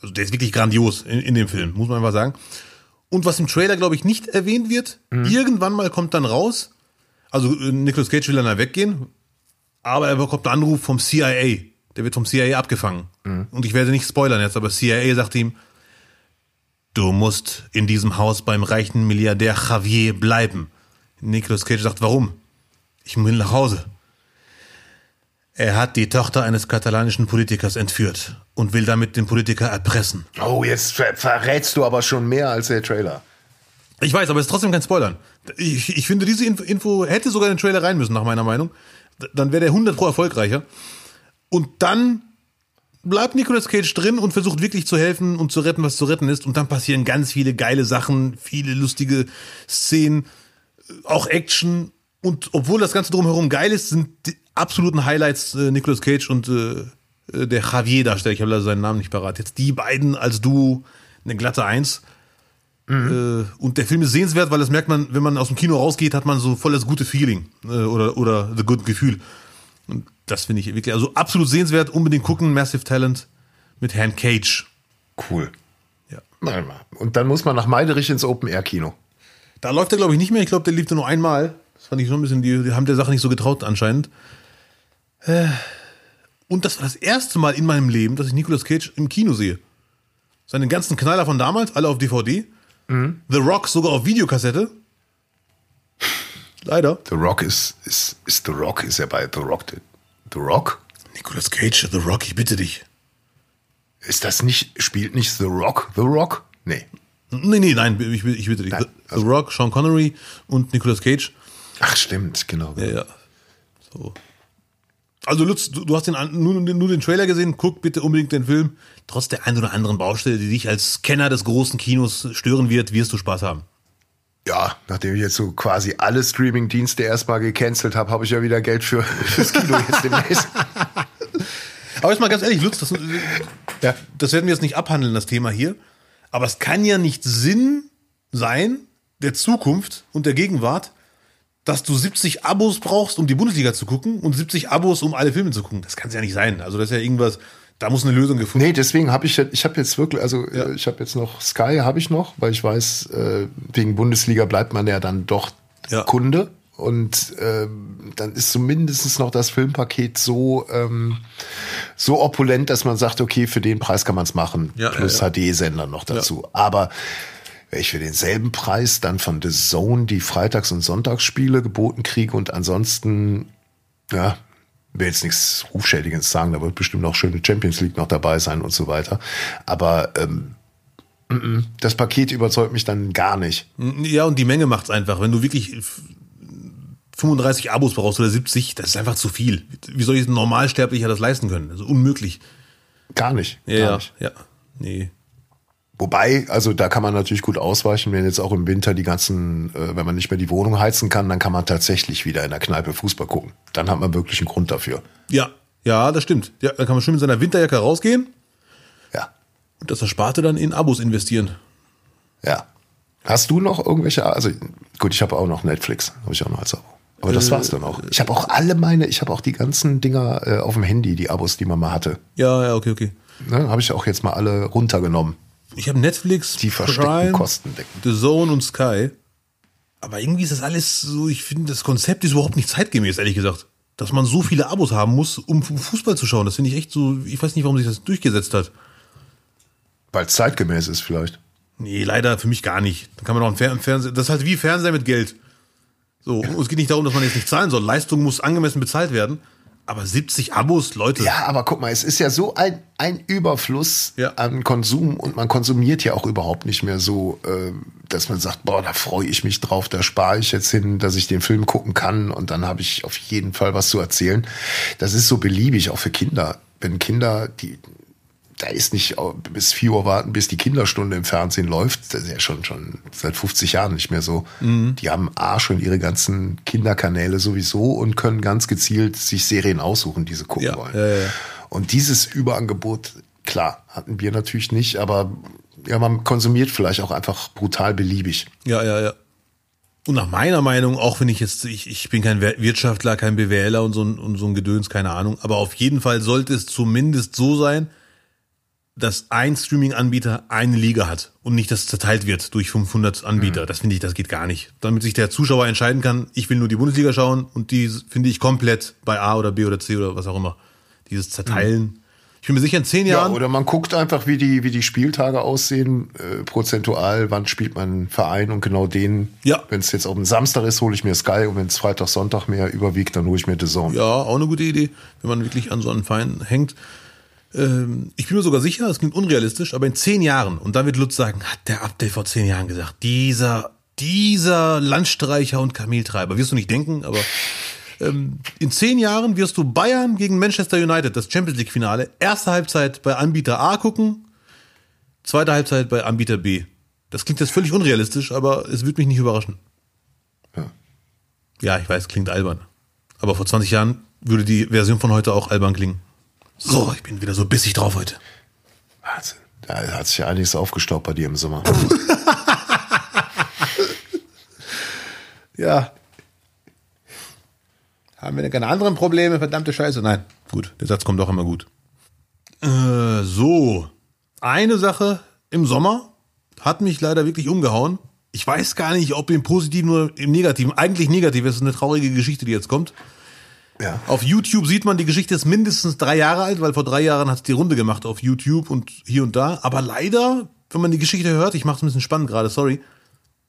also der ist wirklich grandios in, in dem Film, muss man einfach sagen. Und was im Trailer, glaube ich, nicht erwähnt wird, irgendwann mal kommt dann raus, also äh, Nicolas Cage will dann da weggehen, aber er bekommt einen Anruf vom CIA. Der wird vom CIA abgefangen. Und ich werde nicht spoilern jetzt, aber CIA sagt ihm, du musst in diesem Haus beim reichen Milliardär Javier bleiben. Nicolas Cage sagt, warum? Ich will nach Hause. Er hat die Tochter eines katalanischen Politikers entführt und will damit den Politiker erpressen. Oh, jetzt ver verrätst du aber schon mehr als der Trailer. Ich weiß, aber es ist trotzdem kein Spoilern. Ich, ich finde, diese Info, Info hätte sogar in den Trailer rein müssen, nach meiner Meinung. Dann wäre der 100 pro erfolgreicher. Und dann bleibt Nicolas Cage drin und versucht wirklich zu helfen und zu retten, was zu retten ist. Und dann passieren ganz viele geile Sachen, viele lustige Szenen, äh, auch Action. Und obwohl das Ganze drumherum geil ist, sind absoluten Highlights äh, Nicolas Cage und äh, äh, der Javier-Darsteller. Ich habe leider seinen Namen nicht parat. Jetzt die beiden als Duo eine glatte Eins. Äh, und der Film ist sehenswert, weil das merkt man, wenn man aus dem Kino rausgeht, hat man so voll das gute Feeling äh, oder, oder the good Gefühl. Und das finde ich wirklich, also absolut sehenswert, unbedingt gucken, Massive Talent mit Herrn Cage. Cool. Ja. Mal, mal. Und dann muss man nach Meiderich ins Open-Air-Kino. Da läuft er, glaube ich, nicht mehr. Ich glaube, der lief nur einmal. Das fand ich so ein bisschen, die, die haben der Sache nicht so getraut anscheinend. Äh, Und das war das erste Mal in meinem Leben, dass ich Nicolas Cage im Kino sehe. Seine ganzen Knaller von damals, alle auf DVD. The Rock sogar auf Videokassette. Leider. The Rock ist, ist, ist The Rock, ist er bei The Rock. The Rock? Nicolas Cage, The Rock, ich bitte dich. Ist das nicht, spielt nicht The Rock The Rock? Nee. Nee, nee, nein, ich, ich bitte dich. Nein, The, The Rock, Sean Connery und Nicolas Cage. Ach, stimmt, genau. Ja, ja. So. Also Lutz, du, du hast den, nur, nur den Trailer gesehen, guck bitte unbedingt den Film. Trotz der ein oder anderen Baustelle, die dich als Kenner des großen Kinos stören wird, wirst du Spaß haben. Ja, nachdem ich jetzt so quasi alle Streaming-Dienste erstmal gecancelt habe, habe ich ja wieder Geld für fürs Kino jetzt demnächst. Aber jetzt mal ganz ehrlich, Lutz, das, Ja. das werden wir jetzt nicht abhandeln, das Thema hier. Aber es kann ja nicht Sinn sein, der Zukunft und der Gegenwart, dass du 70 Abos brauchst, um die Bundesliga zu gucken und 70 Abos, um alle Filme zu gucken. Das kann es ja nicht sein. Also das ist ja irgendwas, da muss eine Lösung gefunden Nee, deswegen habe ich, ich habe jetzt wirklich, also äh, ich habe jetzt noch Sky, habe ich noch, weil ich weiß, äh, wegen Bundesliga bleibt man ja dann doch Ja. Kunde. Und ähm, dann ist zumindest noch das Filmpaket so ähm, so opulent, dass man sagt, okay, für den Preis kann man es machen, Ja, plus ja, HD-Sender noch dazu. Aber wenn ich für denselben Preis dann von The Zone die Freitags- und Sonntagsspiele geboten kriege und ansonsten, ja, will jetzt nichts Rufschädigendes sagen, da wird bestimmt auch schöne Champions League noch dabei sein und so weiter. Aber ähm, mm, das Paket überzeugt mich dann gar nicht. Ja, und die Menge macht's einfach. Wenn du wirklich f- 35 Abos brauchst oder 70, das ist einfach zu viel. Wie soll ich ein Normalsterblicher das leisten können? Das ist unmöglich. Gar nicht. Ja, gar ja, nicht. ja. Nee. Wobei, also da kann man natürlich gut ausweichen, wenn jetzt auch im Winter die ganzen, äh, wenn man nicht mehr die Wohnung heizen kann, dann kann man tatsächlich wieder in der Kneipe Fußball gucken. Dann hat man wirklich einen Grund dafür. Ja, ja, das stimmt. Ja, dann kann man schön mit seiner Winterjacke rausgehen Ja. und das Ersparte dann in Abos investieren. Ja. Hast du noch irgendwelche, also gut, ich habe auch noch Netflix, habe ich auch noch als Abo. Aber das war's dann auch. Ich habe auch alle meine, ich habe auch die ganzen Dinger äh, auf dem Handy, die Abos, die man mal hatte. Ja, ja, okay, okay. Ne, habe ich auch jetzt mal alle runtergenommen. Ich habe Netflix, Die versteckten Kosten decken. The Zone und Sky. Aber irgendwie ist das alles so, ich finde, das Konzept ist überhaupt nicht zeitgemäß, ehrlich gesagt. Dass man so viele Abos haben muss, um Fußball zu schauen. Das finde ich echt so, ich weiß nicht, warum sich das durchgesetzt hat. Weil es zeitgemäß ist vielleicht. Nee, leider für mich gar nicht. Da kann man auch im Fer- Fernsehen, das ist halt wie Fernseher mit Geld. So, es geht nicht darum, dass man jetzt nicht zahlen soll. Leistung muss angemessen bezahlt werden. Aber 70 Abos, Leute. Ja, aber guck mal, es ist ja so ein, ein Überfluss Ja. an Konsum und man konsumiert ja auch überhaupt nicht mehr so, äh, dass man sagt, boah, da freue ich mich drauf, da spare ich jetzt hin, dass ich den Film gucken kann und dann habe ich auf jeden Fall was zu erzählen. Das ist so beliebig, auch für Kinder. Wenn Kinder, die, da ist nicht au- bis 4 Uhr warten, bis die Kinderstunde im Fernsehen läuft. Das ist ja schon, schon seit 50 Jahren nicht mehr so. Die haben A schon ihre ganzen Kinderkanäle sowieso und können ganz gezielt sich Serien aussuchen, die sie gucken Ja, wollen. ja, ja. Und dieses Überangebot, klar, hatten wir natürlich nicht, aber ja, man konsumiert vielleicht auch einfach brutal beliebig. Ja, ja, ja. Und nach meiner Meinung, auch wenn ich jetzt, ich, ich bin kein Wir- Wirtschaftler, kein BWLer und so, ein, und so ein Gedöns, keine Ahnung, aber auf jeden Fall sollte es zumindest so sein, dass ein Streaming-Anbieter eine Liga hat und nicht, dass es zerteilt wird durch 500 Anbieter. Das finde ich, das geht gar nicht. Damit sich der Zuschauer entscheiden kann, ich will nur die Bundesliga schauen und die finde ich komplett bei A oder B oder C oder was auch immer. Dieses Zerteilen. Ich bin mir sicher, in zehn Ja, Jahren. oder man guckt einfach, wie die, wie die Spieltage aussehen, äh, prozentual, wann spielt man Verein und genau den. Ja. Wenn es jetzt auf dem Samstag ist, hole ich mir Sky und wenn es Freitag, Sonntag mehr überwiegt, dann hole ich mir The Zone. Ja, auch eine gute Idee, wenn man wirklich an so einem Verein hängt. Ähm, ich bin mir sogar sicher, es klingt unrealistisch, aber in zehn Jahren, und da wird Lutz sagen, hat der Update vor zehn Jahren gesagt, dieser, dieser Landstreicher und Kameltreiber, wirst du nicht denken, aber ähm, in zehn Jahren wirst du Bayern gegen Manchester United, das Champions League Finale, erste Halbzeit bei Anbieter A gucken, zweite Halbzeit bei Anbieter B. Das klingt jetzt völlig unrealistisch, aber es wird mich nicht überraschen. Ja. Ja, ich weiß, klingt albern. Aber vor 20 Jahren würde die Version von heute auch albern klingen. So, ich bin wieder so bissig drauf heute. Wahnsinn. Da hat sich ja einiges aufgestaubt bei dir im Sommer. Ja. Haben wir denn keine anderen Probleme? Verdammte Scheiße. Nein. Gut, der Satz kommt doch immer gut. Äh, so. Eine Sache im Sommer hat mich leider wirklich umgehauen. Ich weiß gar nicht, ob im Positiven oder im Negativen. Eigentlich negativ. Es ist eine traurige Geschichte, die jetzt kommt. Ja. Auf YouTube sieht man, die Geschichte ist mindestens drei Jahre alt, weil vor drei Jahren hat es die Runde gemacht auf YouTube und hier und da. Aber leider, wenn man die Geschichte hört, ich mache es ein bisschen spannend gerade, sorry,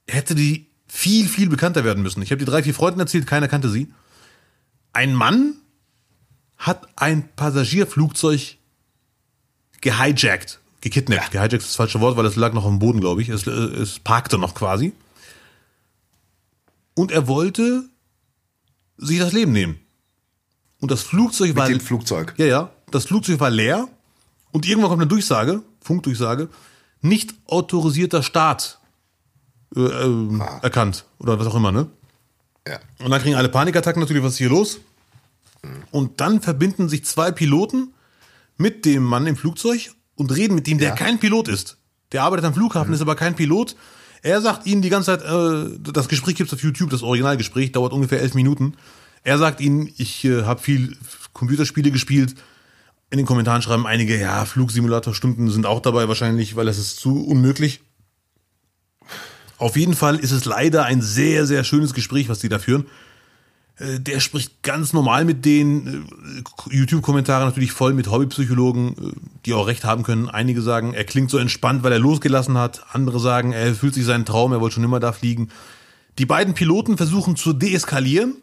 hätte die viel, viel bekannter werden müssen. Ich habe die drei, vier Freunden erzählt, keiner kannte sie. Ein Mann hat ein Passagierflugzeug gehijackt, gekidnappt. Gehijackt ist das falsche Wort, weil es lag noch am Boden, glaube ich. Es, äh, es parkte noch quasi. Und er wollte sich das Leben nehmen. Und das Flugzeug war Mit dem Flugzeug. ja, ja. Das Flugzeug war leer und irgendwann kommt eine Durchsage, Funkdurchsage, nicht autorisierter Start äh, ähm, erkannt oder was auch immer, ne? Ja. Und dann kriegen alle Panikattacken natürlich, was ist hier los? Und dann verbinden sich zwei Piloten mit dem Mann im Flugzeug und reden mit ihm, der Ja. kein Pilot ist. Der arbeitet am Flughafen, ist aber kein Pilot. Er sagt ihnen die ganze Zeit, äh, das Gespräch gibt's auf YouTube, das Originalgespräch, dauert ungefähr elf Minuten. Er sagt ihnen, ich äh, habe viel Computerspiele gespielt. In den Kommentaren schreiben einige, ja, Flugsimulatorstunden sind auch dabei wahrscheinlich, weil das ist zu unmöglich. Auf jeden Fall ist es leider ein sehr, sehr schönes Gespräch, was die da führen. Äh, Der spricht ganz normal mit denen. Äh, YouTube-Kommentare natürlich voll mit Hobbypsychologen, äh, die auch recht haben können. Einige sagen, er klingt so entspannt, weil er losgelassen hat. Andere sagen, er fühlt sich seinen Traum, er wollte schon immer da fliegen. Die beiden Piloten versuchen zu deeskalieren.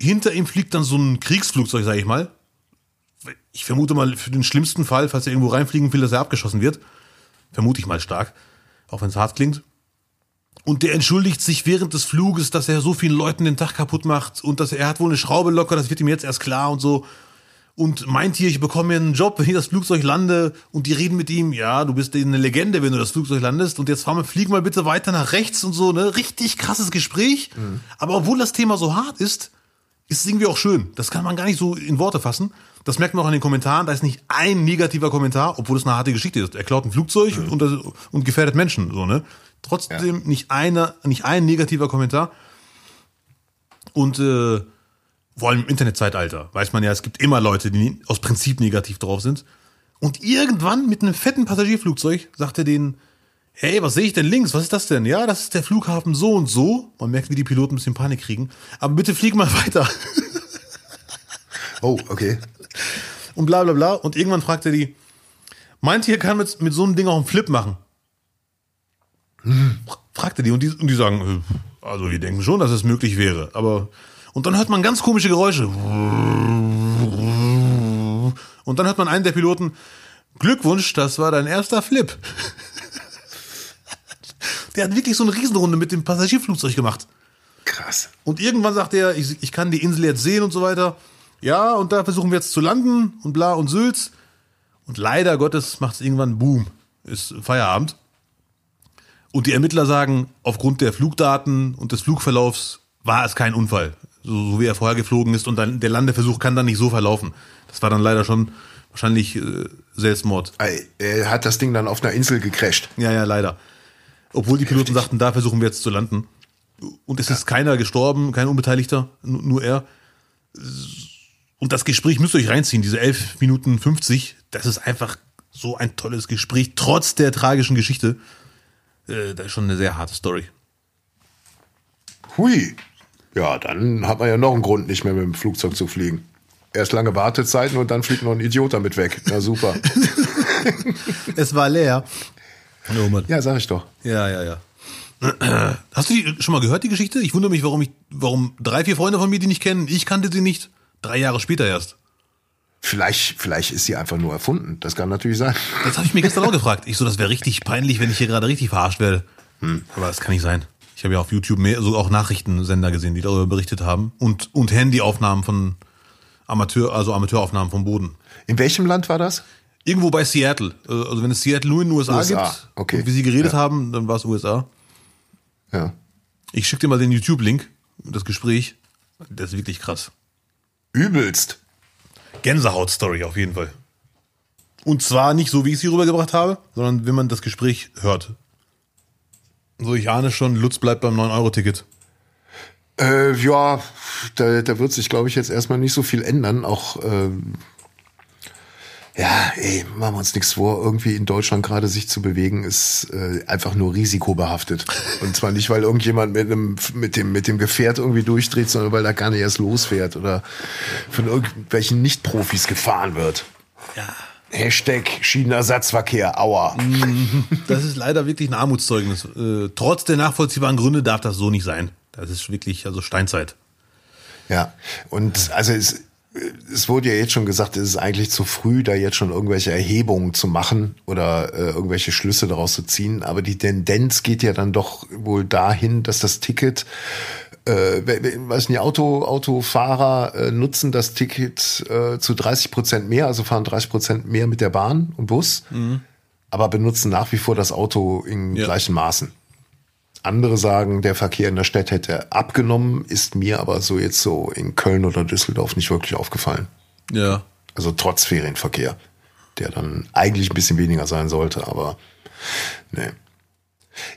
Hinter ihm fliegt dann so ein Kriegsflugzeug, sag ich mal. Ich vermute mal für den schlimmsten Fall, falls er irgendwo reinfliegen will, dass er abgeschossen wird. Vermute ich mal stark. Auch wenn es hart klingt. Und der entschuldigt sich während des Fluges, dass er so vielen Leuten den Tag kaputt macht und dass er, er hat wohl eine Schraube locker, das wird ihm jetzt erst klar und so. Und meint hier, ich bekomme mir einen Job, wenn ich das Flugzeug lande und die reden mit ihm, ja, du bist eine Legende, wenn du das Flugzeug landest und jetzt fahren wir, fliegen mal bitte weiter nach rechts und so, ne? Richtig krasses Gespräch. Aber obwohl das Thema so hart ist, ist es irgendwie auch schön. Das kann man gar nicht so in Worte fassen. Das merkt man auch an den Kommentaren. Da ist nicht ein negativer Kommentar, obwohl es eine harte Geschichte ist. Er klaut ein Flugzeug und, das, und gefährdet Menschen, so, ne? Trotzdem nicht einer, nicht ein negativer Kommentar. Und äh, vor allem im Internetzeitalter weiß man ja, es gibt immer Leute, die aus Prinzip negativ drauf sind. Und irgendwann mit einem fetten Passagierflugzeug sagt er denen, hey, was sehe ich denn links? Was ist das denn? Ja, das ist der Flughafen so und so. Man merkt, wie die Piloten ein bisschen Panik kriegen. Aber bitte flieg mal weiter. Oh, okay. Und bla bla bla. Und irgendwann fragt er die, meint ihr, kann mit, mit so einem Ding auch einen Flip machen? Fragt er die und die, und die sagen, äh, also wir denken schon, dass es möglich wäre. Aber und dann hört man ganz komische Geräusche. Und dann hört man einen der Piloten, Glückwunsch, das war dein erster Flip. Der hat wirklich so eine Riesenrunde mit dem Passagierflugzeug gemacht. Krass. Und irgendwann sagt er, ich, ich kann die Insel jetzt sehen und so weiter. Ja, und da versuchen wir jetzt zu landen und bla und Sülz. Und leider Gottes macht es irgendwann Boom. Ist Feierabend. Und die Ermittler sagen, aufgrund der Flugdaten und des Flugverlaufs war es kein Unfall. So, so wie er vorher geflogen ist und dann der Landeversuch kann dann nicht so verlaufen. Das war dann leider schon wahrscheinlich äh, Selbstmord. Er hat das Ding dann auf einer Insel gecrasht. Ja, ja, leider. Obwohl die Piloten sagten, da versuchen wir jetzt zu landen. Und es ist keiner gestorben, kein Unbeteiligter, nu- nur er. Und das Gespräch müsst ihr euch reinziehen, diese 11 Minuten 50. Das ist einfach so ein tolles Gespräch, trotz der tragischen Geschichte. Äh, das ist schon eine sehr harte Story. Hui. Ja, dann hat man ja noch einen Grund, nicht mehr mit dem Flugzeug zu fliegen. Erst lange Wartezeiten und dann fliegt noch ein Idiot damit weg. Na super. Es war leer. Mann. ja, sag ich doch. Ja, ja, ja. Hast du die schon mal gehört, die Geschichte? Ich wundere mich, warum ich, warum drei, vier Freunde von mir die nicht kennen. Ich kannte sie nicht. Drei Jahre später erst. Vielleicht, vielleicht ist sie einfach nur erfunden. Das kann natürlich sein. Das habe ich mir gestern auch gefragt. Ich so, das wäre richtig peinlich, wenn ich hier gerade richtig verarscht werde. Aber das kann nicht sein. Ich habe ja auf YouTube mehr, so auch Nachrichtensender gesehen, die darüber berichtet haben. Und, und Handyaufnahmen von Amateur, also Amateuraufnahmen vom Boden. In welchem Land war das? Irgendwo bei Seattle. Äh, Also wenn es Seattle nur in den USA, USA, gibt, okay. und wie sie geredet Ja. haben, dann war es USA. Ja. Ich schicke dir mal den YouTube-Link, das Gespräch. Das ist wirklich krass. Übelst. Gänsehaut-Story auf jeden Fall. Und zwar nicht so, wie ich sie rübergebracht habe, sondern wenn man das Gespräch hört. So, ich ahne schon, Lutz bleibt beim 9-Euro-Ticket. Äh, ja, da, da wird sich, glaube ich, jetzt erstmal nicht so viel ändern. Auch, ähm, ja, ey, machen wir uns nichts vor. Irgendwie in Deutschland gerade sich zu bewegen, ist äh, einfach nur risikobehaftet. Und zwar nicht, weil irgendjemand mit, einem, mit, dem, mit dem Gefährt irgendwie durchdreht, sondern weil da gar nicht erst losfährt oder von irgendwelchen Nicht-Profis gefahren wird. Ja. Hashtag Schienenersatzverkehr, aua. Das ist leider wirklich ein Armutszeugnis. Äh, trotz der nachvollziehbaren Gründe darf das so nicht sein. Das ist wirklich, also Steinzeit. Ja, und also es, es wurde ja jetzt schon gesagt, es ist eigentlich zu früh, da jetzt schon irgendwelche Erhebungen zu machen oder äh, irgendwelche Schlüsse daraus zu ziehen. Aber die Tendenz geht ja dann doch wohl dahin, dass das Ticket, äh, we- we- weiß nicht, Auto, Autofahrer äh, nutzen das Ticket äh, zu 30 Prozent mehr, also fahren 30 Prozent mehr mit der Bahn und Bus, aber benutzen nach wie vor das Auto in Ja. gleichen Maßen. Andere sagen, der Verkehr in der Stadt hätte abgenommen, ist mir aber so jetzt so in Köln oder Düsseldorf nicht wirklich aufgefallen. Ja. Also trotz Ferienverkehr, der dann eigentlich ein bisschen weniger sein sollte, aber nee.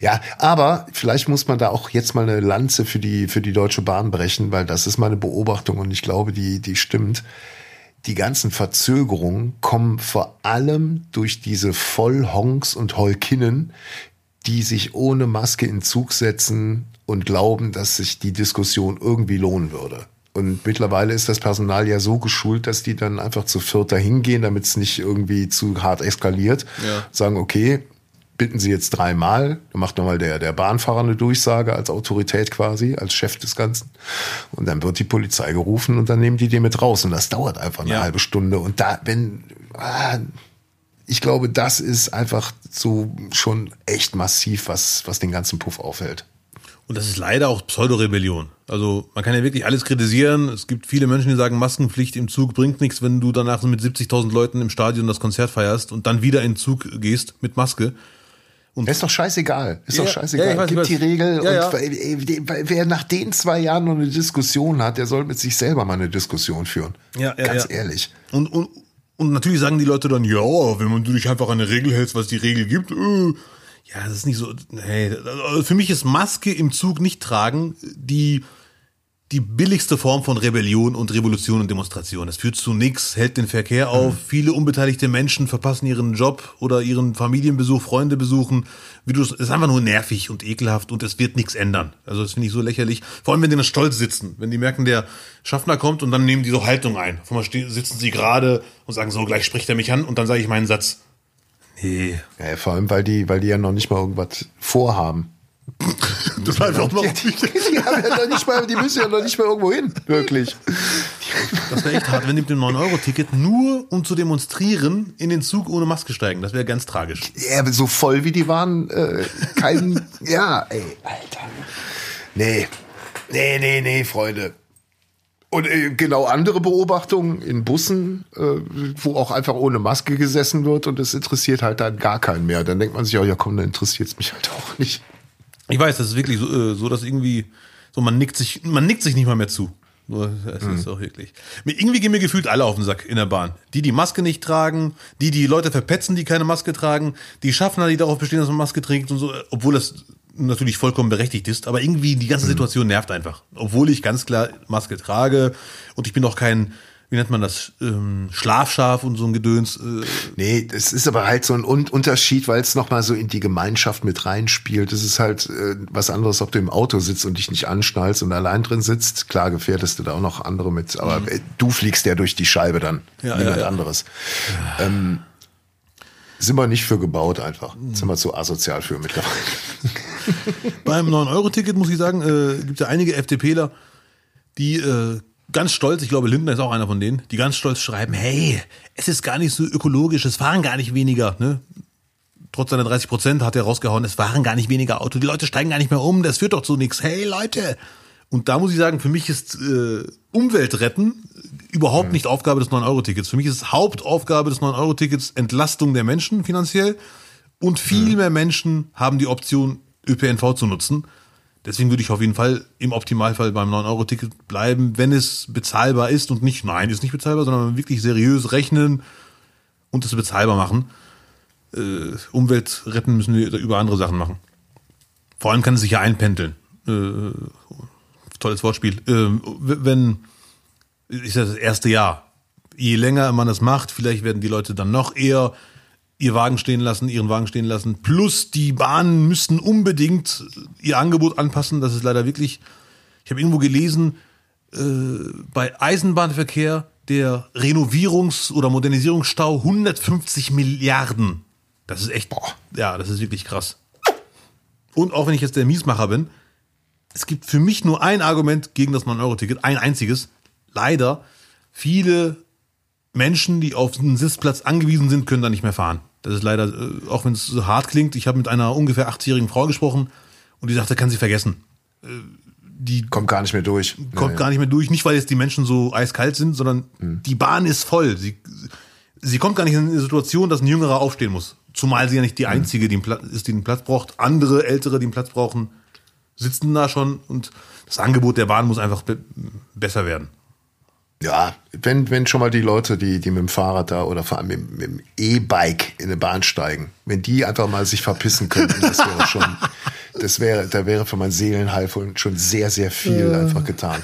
Ja, aber vielleicht muss man da auch jetzt mal eine Lanze für die, für die Deutsche Bahn brechen, weil das ist meine Beobachtung und ich glaube, die, die stimmt. Die ganzen Verzögerungen kommen vor allem durch diese Vollhonks und Holkinnen, die sich ohne Maske in Zug setzen und glauben, dass sich die Diskussion irgendwie lohnen würde. Und mittlerweile ist das Personal ja so geschult, dass die dann einfach zu viert dahin gehen, damit es nicht irgendwie zu hart eskaliert. Ja. Sagen, okay, bitten Sie jetzt dreimal, dann macht nochmal der, der Bahnfahrer eine Durchsage als Autorität quasi, als Chef des Ganzen. Und dann wird die Polizei gerufen und dann nehmen die den mit raus. Und das dauert einfach eine Ja. halbe Stunde. Und da, wenn, ah, ich glaube, das ist einfach so schon echt massiv, was, was den ganzen Puff aufhält. Und das ist leider auch Pseudorebellion. Also man kann ja wirklich alles kritisieren. Es gibt viele Menschen, die sagen, Maskenpflicht im Zug bringt nichts, wenn du danach mit 70.000 Leuten im Stadion das Konzert feierst und dann wieder in den Zug gehst mit Maske. Ist doch scheißegal. Ist Ja, doch ja, scheißegal. ich weiß, Gibt die. Regel. Ja, ja. und wer- nach den zwei Jahren noch eine Diskussion hat, der soll mit sich selber mal eine Diskussion führen. Ja, ja, Ganz ja. ehrlich. Und, und, und natürlich sagen die Leute dann, ja, wenn du dich einfach an eine Regel hältst, was die Regel gibt, äh, ja, das ist nicht so. Hey, also für mich ist Maske im Zug nicht tragen die die billigste Form von Rebellion und Revolution und Demonstration. Das führt zu nichts, hält den Verkehr auf. Viele unbeteiligte Menschen verpassen ihren Job oder ihren Familienbesuch, Freunde besuchen. Wie du, es ist einfach nur nervig und ekelhaft und es wird nichts ändern. Also das finde ich so lächerlich. Vor allem, wenn die dann stolz sitzen. Wenn die merken, der Schaffner kommt und dann nehmen die so Haltung ein. Einmal stehen, sitzen sie gerade und sagen so, gleich spricht er mich an und dann sage ich meinen Satz. Nee. Ja, vor allem, weil die, weil die ja noch nicht mal irgendwas vorhaben. Das war einfach noch Die, die, haben ja noch nicht mal, die müssen ja noch nicht mal irgendwo hin. Wirklich. Das wäre echt hart, wenn die mit dem 9-Euro-Ticket nur um zu demonstrieren in den Zug ohne Maske steigen. Das wäre ganz tragisch. Ja, so voll wie die waren, äh, kein, ja, ey, Alter. Nee, nee, nee, nee, Freunde. Und äh, genau andere Beobachtungen in Bussen, äh, wo auch einfach ohne Maske gesessen wird und es interessiert halt dann gar keinen mehr. Dann denkt man sich auch, ja komm, dann interessiert es mich halt auch nicht. Ich weiß, das ist wirklich so, äh, so dass irgendwie so man nickt sich, man nickt sich nicht mal mehr zu. Das ist auch wirklich. Irgendwie gehen mir gefühlt alle auf den Sack in der Bahn. Die, die Maske nicht tragen, die, die Leute verpetzen, die keine Maske tragen, die Schaffner, die darauf bestehen, dass man Maske trägt und so, obwohl das natürlich vollkommen berechtigt ist, aber irgendwie die ganze Situation nervt einfach. Obwohl ich ganz klar Maske trage und ich bin auch kein, wie nennt man das, ähm, Schlafschaf und so ein Gedöns. Äh, Nee, es ist aber halt so ein Un Unterschied, weil es nochmal so in die Gemeinschaft mit reinspielt. Es ist halt äh, was anderes, ob du im Auto sitzt und dich nicht anschnallst und allein drin sitzt. Klar gefährdest du da auch noch andere mit, aber äh, du fliegst ja durch die Scheibe dann, Ja, niemand ja, ja. anderes. Ähm, sind wir nicht für gebaut einfach. Sind wir zu asozial für mittlerweile. Beim 9-Euro-Ticket muss ich sagen, äh, gibt es ja einige FDPler, die äh, ganz stolz, ich glaube Lindner ist auch einer von denen, die ganz stolz schreiben, hey, es ist gar nicht so ökologisch, es fahren gar nicht weniger. Ne? Trotz seiner 30 Prozent hat er rausgehauen, es fahren gar nicht weniger Auto, die Leute steigen gar nicht mehr um, das führt doch zu nichts. Hey Leute! Und da muss ich sagen, für mich ist äh, Umwelt retten überhaupt nicht Aufgabe des 9-Euro-Tickets. Für mich ist Hauptaufgabe des 9-Euro-Tickets Entlastung der Menschen finanziell und viel mehr Menschen haben die Option, ÖPNV zu nutzen. Deswegen würde ich auf jeden Fall im Optimalfall beim 9-Euro-Ticket bleiben, wenn es bezahlbar ist und nicht, nein, ist nicht bezahlbar, sondern wirklich seriös rechnen und es bezahlbar machen. Äh, Umwelt retten müssen wir über andere Sachen machen. Vor allem kann es sich ja einpendeln. Äh, tolles Wortspiel. W- wenn, ist das das erste Jahr. Je länger man das macht, vielleicht werden die Leute dann noch eher ihr Wagen stehen lassen, ihren Wagen stehen lassen. Plus die Bahnen müssen unbedingt ihr Angebot anpassen. Das ist leider wirklich, ich habe irgendwo gelesen, äh, bei Eisenbahnverkehr der Renovierungs- oder Modernisierungsstau 150 Milliarden. Das ist echt, ja, das ist wirklich krass. Und auch wenn ich jetzt der Miesmacher bin, es gibt für mich nur ein Argument gegen das 9-Euro-Ticket, ein einziges. Leider, viele Menschen, die auf einen Sitzplatz angewiesen sind, können da nicht mehr fahren. Das ist leider, äh, auch wenn es so hart klingt, ich habe mit einer ungefähr 80-jährigen Frau gesprochen und die sagte, kann sie vergessen. Äh, Die Kommt gar nicht mehr durch. kommt gar nicht mehr durch, nicht weil jetzt die Menschen so eiskalt sind, sondern die Bahn ist voll. Sie, sie kommt gar nicht in eine Situation, dass ein Jüngerer aufstehen muss. Zumal sie ja nicht die einzige die ist, die einen Platz braucht. Andere Ältere, die einen Platz brauchen, sitzen da schon und das Angebot der Bahn muss einfach be besser werden. Ja, wenn, wenn schon mal die Leute, die, die mit dem Fahrrad da oder vor allem mit, mit dem E-Bike in eine Bahn steigen, wenn die einfach mal sich verpissen könnten, das wäre schon, das wäre, da wäre für mein Seelenheil schon sehr, sehr viel einfach getan.